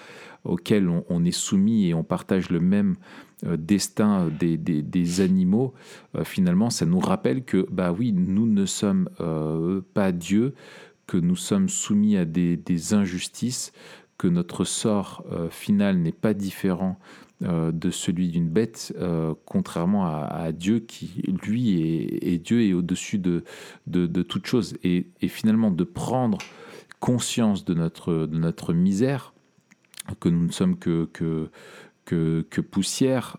auquel on, est soumis et on partage le même destin des, des, animaux, finalement, ça nous rappelle que, bah oui, nous ne sommes pas Dieu, que nous sommes soumis à des, injustices, que notre sort euh, final n'est pas différent euh, de celui d'une bête, euh, contrairement à, Dieu qui, lui, est, Dieu et au-dessus de, de, toute chose. Et, finalement, de prendre conscience de notre, de notre misère, que nous ne sommes que, que, poussière,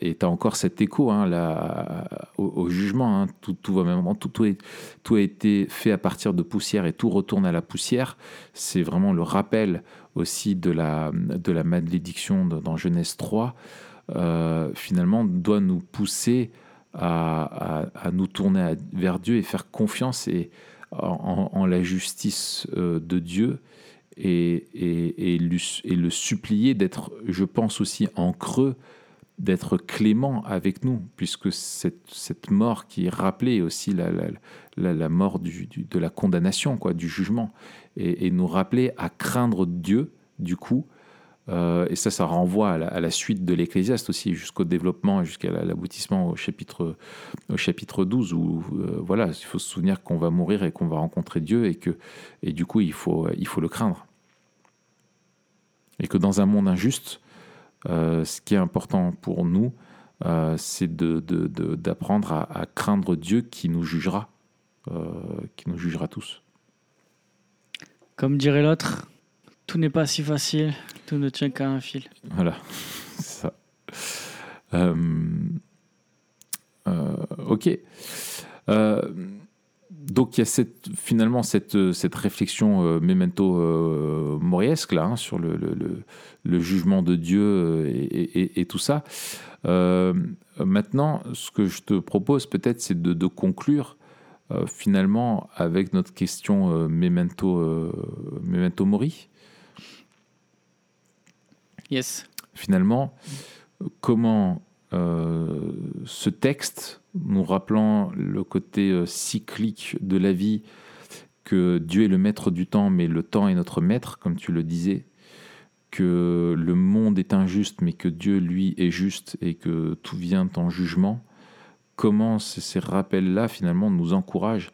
et tu as encore cet écho hein, là, au, jugement. Hein. tout, tout, va même, tout, tout, a été fait à partir de poussière et tout retourne à la poussière. C'est vraiment le rappel aussi de la, de la malédiction dans Genèse 3. Euh, finalement, doit nous pousser à, à, nous tourner vers Dieu et faire confiance et, en, la justice euh, de Dieu et, et, et, le supplier d'être, je pense aussi en creux, d'être clément avec nous, puisque cette, cette, mort qui est rappelée aussi la, la, la mort du, de la condamnation, quoi, du jugement, et, nous rappeler à craindre Dieu, du coup, euh, et ça, ça renvoie à la, suite de l'Ecclésiaste aussi, jusqu'au développement, jusqu'à l'aboutissement au chapitre, au chapitre 12, où euh, voilà, il faut se souvenir qu'on va mourir et qu'on va rencontrer Dieu, et que et du coup, il faut, il faut le craindre. Et que dans un monde injuste, euh, ce qui est important pour nous, c'est d'apprendre de, à, à, craindre Dieu qui nous jugera, qui nous jugera tous. Comme dirait l'autre, tout n'est pas si facile, tout ne tient qu'à un fil. Voilà, [LAUGHS] ça. Euh, euh, ok. Euh, donc il y a cette, finalement cette, cette réflexion memento moriesque là, hein, sur le, le, jugement de Dieu et, tout ça. maintenant, ce que je te propose peut-être, c'est de, conclure finalement avec notre question memento, memento mori. Finalement, comment euh, ce texte, nous rappelant le côté euh, cyclique de la vie, que Dieu est le maître du temps, mais le temps est notre maître, comme tu le disais, que le monde est injuste, mais que Dieu, lui, est juste et que tout vient en jugement, comment ces rappels-là, finalement, nous encouragent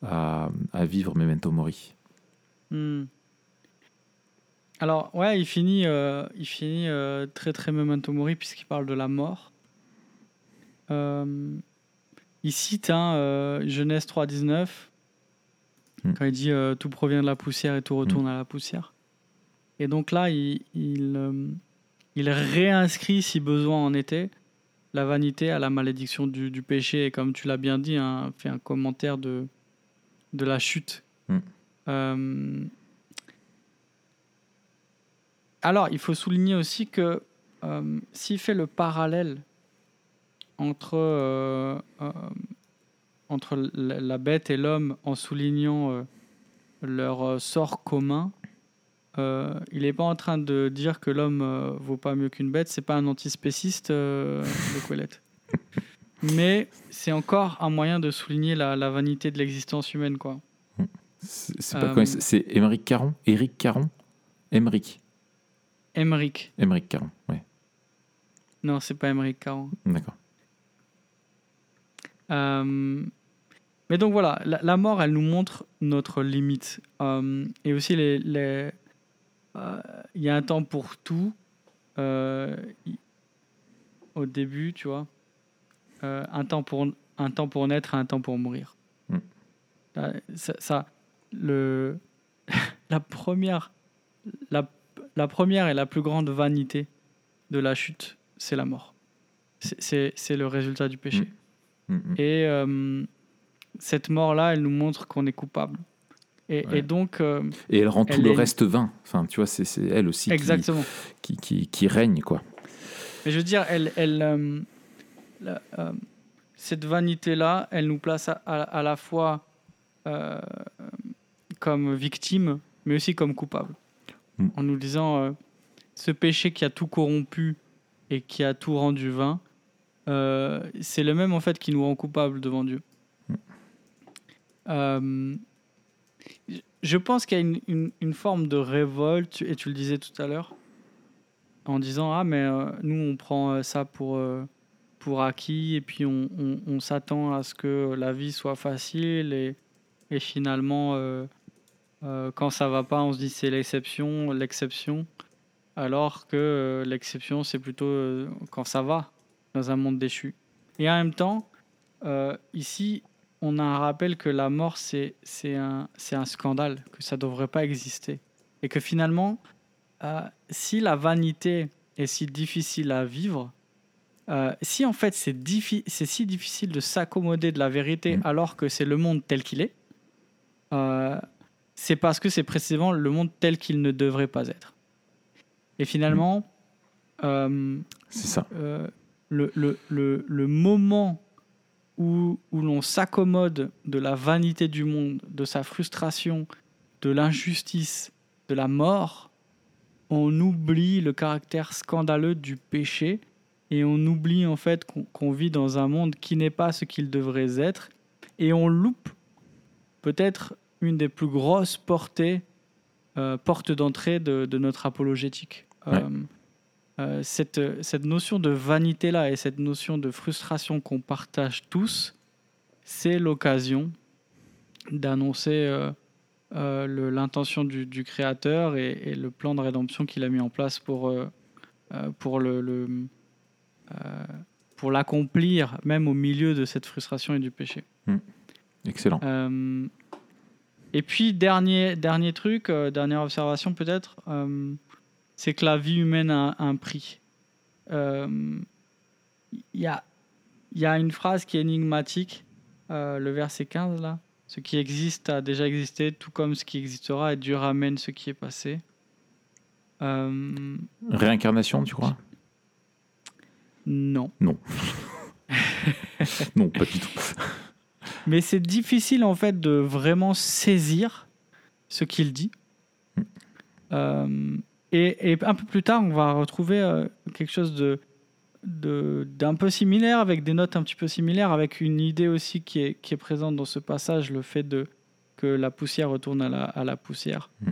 à, vivre Memento Mori hmm. Alors, ouais, il finit, euh, il finit euh, très très memento mori puisqu'il parle de la mort. Euh, il cite hein, Genèse 3.19 hmm. quand il dit tout provient de la poussière et tout retourne hmm. à la poussière. Et donc là, il, il, il réinscrit, si besoin en était, la vanité à la malédiction du, du péché. Et comme tu l'as bien dit, hein, fait un commentaire de, de la chute. Mm. Euh, alors, il faut souligner aussi que euh, s'il fait le parallèle entre, euh, entre la bête et l'homme en soulignant leur sort commun, euh, il n'est pas en train de dire que l'homme euh, vaut pas mieux qu'une bête. C'est pas un antispéciste, euh, de Quellette. [LAUGHS] Mais c'est encore un moyen de souligner la, la vanité de l'existence humaine, quoi. C'est pas Euh, c'est Émeric Caron? Éric Caron? Émeric. Emmerich. Émeric Caron, ouais, Non, c'est pas Emmerich Caron. d'accord. Euh, mais donc voilà, la, la mort, elle nous montre notre limite. Euh, et aussi, les, les- il y a un temps pour tout. Euh, au début, tu vois, euh, un, temps pour, un temps pour naître, un temps pour mourir. Mm. Euh, Ça, ça- le, [LAUGHS] la, première, la, la première et la plus grande vanité de la chute, c'est la mort. C'est- le résultat du péché. Mm, mm. Et euh, cette mort-là, elle nous montre qu'on est coupable. Et, Ouais. et donc, euh, Et elle rend tout le est- reste vain. Enfin, tu vois, c'est elle aussi qui- exactement. qui, qui, qui règne, quoi. Mais je veux dire, elle, elle, euh, la- euh, cette vanité-là, elle nous place à, à- à la fois comme victime, mais aussi comme coupable. Mm. En nous disant, ce péché qui a tout corrompu et qui a tout rendu vain, euh, c'est le même en fait qui nous rend coupables devant Dieu. Mm. Euh, je pense qu'il y a une, forme de révolte, et tu le disais tout à l'heure, en disant ah mais euh, nous on prend euh, ça pour euh, pour acquis et puis on, s'attend à ce que la vie soit facile et, finalement quand ça va pas on se dit c'est l'exception l'exception alors que l'exception c'est plutôt quand ça va dans un monde déchu. Et en même temps ici on a un rappel que la mort c'est un scandale que ça devrait pas exister et que finalement euh, si la vanité est si difficile à vivre, euh, si en fait c'est diffi- si difficile de s'accommoder de la vérité Mhm. alors que c'est le monde tel qu'il est, euh, c'est parce que c'est précisément le monde tel qu'il ne devrait pas être. Et finalement, C'est ça. le, le, le, le moment où, où l'on s'accommode de la vanité du monde, de sa frustration, de l'injustice, de la mort, on oublie le caractère scandaleux du péché et on oublie en fait qu'on vit dans un monde qui n'est pas ce qu'il devrait être et on loupe peut-être une des plus grosses portées, euh, portes d'entrée de, de notre apologétique. Ouais. Euh, euh, cette, cette notion de vanité-là et cette notion de frustration qu'on partage tous, c'est l'occasion d'annoncer euh, euh, l'intention du, du Créateur et, et le plan de rédemption qu'il a mis en place pour, pour le, le, pour l'accomplir, même au milieu de cette frustration et du péché. Excellent. Euh, et puis, dernier, dernier truc, euh, dernière observation peut-être, euh, c'est que la vie humaine a un, prix. Euh, Il y, a, il y a une phrase qui est énigmatique, euh, le verset 15 là. Ce qui existe a déjà existé, tout comme ce qui existera, et Dieu ramène ce qui est passé. Euh, Réincarnation, tu crois? Non. [LAUGHS] Non, pas du tout. Mais c'est difficile en fait de vraiment saisir ce qu'il dit. Euh, et, et un peu plus tard, on va retrouver euh, quelque chose de d'un peu similaire, avec des notes un petit peu similaires, avec une idée aussi qui est, qui est présente dans ce passage, le fait de que la poussière retourne à la, à la poussière. Mm.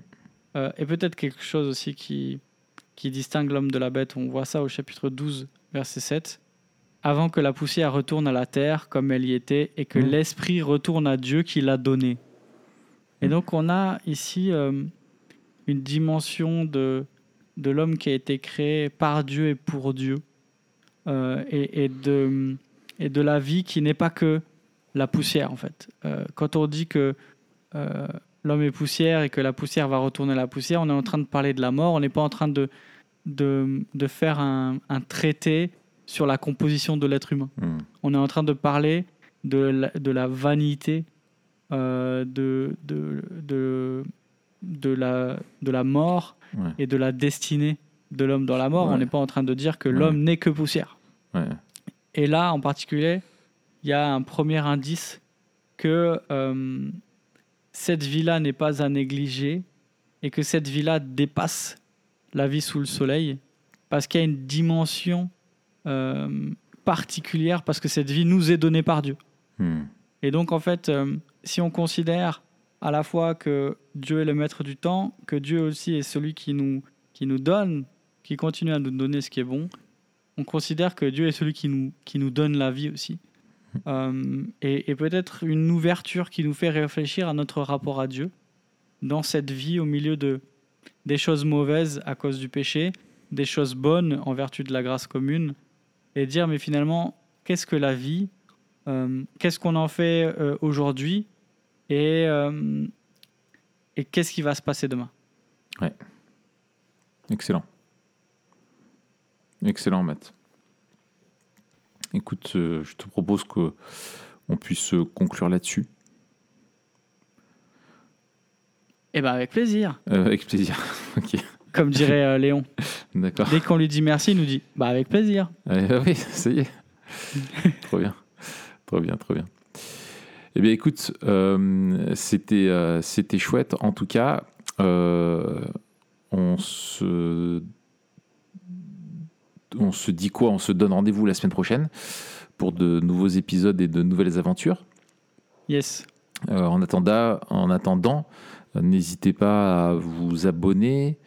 Euh, et peut-être quelque chose aussi qui, qui distingue l'homme de la bête. On voit ça au chapitre 12, verset 7. Avant que la poussière retourne à la terre comme elle y était et que Mm. l'esprit retourne à Dieu qui l'a donné. Et Mm. donc on a ici euh, une dimension de, de l'homme qui a été créé par Dieu et pour Dieu. Euh, et, et de, et de la vie qui n'est pas que la poussière en fait. Euh, quand on dit que euh, l'homme est poussière et que la poussière va retourner à la poussière, on est en train de parler de la mort, on n'est pas en train de, de, de faire un, un traité sur la composition de l'être humain. Hmm. On est en train de parler de la, de la vanité, de, de, de, de, la, de la mort Ouais. et de la destinée de l'homme dans la mort. Ouais. On n'est pas en train de dire que Ouais. l'homme n'est que poussière. Et là, en particulier, il y a un premier indice que euh, cette vie-là n'est pas à négliger et que cette vie-là dépasse la vie sous le soleil parce qu'il y a une dimension euh, particulière parce que cette vie nous est donnée par Dieu. Hmm. Et donc, en fait, euh, si on considère à la fois que Dieu est le maître du temps, que Dieu aussi est celui qui nous, qui nous donne, qui continue à nous donner ce qui est bon, on considère que Dieu est celui qui nous, qui nous donne la vie aussi. [LAUGHS] Euh, et et peut-être une ouverture qui nous fait réfléchir à notre rapport à Dieu. Dans cette vie au milieu de, des choses mauvaises à cause du péché, des choses bonnes en vertu de la grâce commune, et dire mais finalement, qu'est-ce que la vie? Euh, Qu'est-ce qu'on en fait euh, aujourd'hui? Et, euh, et qu'est-ce qui va se passer demain? Excellent. Excellent, Matt. Écoute, euh, je te propose que on puisse conclure là-dessus. Eh ben avec plaisir, Euh, avec plaisir. [LAUGHS] ok, comme dirait euh, Léon. [LAUGHS] d'accord. Dès qu'on lui dit merci, il nous dit bah avec plaisir. Ouais, [LAUGHS] oui, ça y est. trop bien. Trop bien, trop bien. Eh bien, écoute, euh, c'était euh, c'était chouette. En tout cas, euh, on se on se dit quoi? On se donne rendez-vous la semaine prochaine pour de nouveaux épisodes et de nouvelles aventures. Yes. Euh, en attendant, en attendant n'hésitez pas à vous abonner,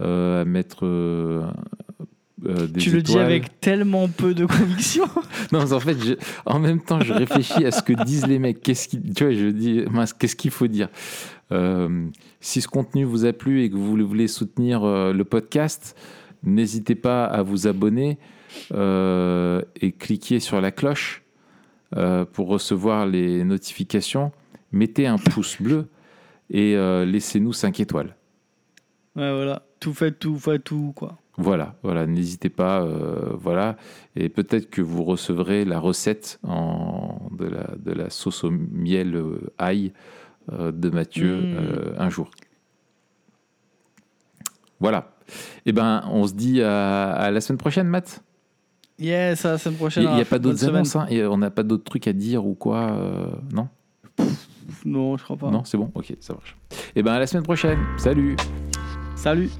euh, à mettre euh, des tu le dis avec tellement peu de conviction. [LAUGHS] Non, en fait, je- en même temps, je réfléchis à ce que disent les mecs. Qu'est-ce qui, tu vois, je dis, mince, qu'est-ce qu'il faut dire? Euh, Si ce contenu vous a plu et que vous voulez soutenir euh, le podcast, n'hésitez pas à vous abonner euh, et cliquer sur la cloche pour recevoir les notifications. Mettez un pouce bleu et laissez-nous 5 étoiles. Ouais, voilà. Tout fait, tout fait, tout, quoi. Voilà, voilà, n'hésitez pas, euh, voilà, et peut-être que vous recevrez la recette en, de, la, de la sauce au miel euh, ail euh, de Mathieu Mm. euh, un jour. Voilà. Eh ben, on se dit à, à la semaine prochaine, Matt. Yes, à la semaine Il prochaine. n'y a, pas bonne d'autres annonces, hein, et on n'a pas d'autres trucs à dire ou quoi, non? Non, je crois pas. Non, c'est bon Ok, ça marche. Eh ben, à la semaine prochaine. Salut Salut.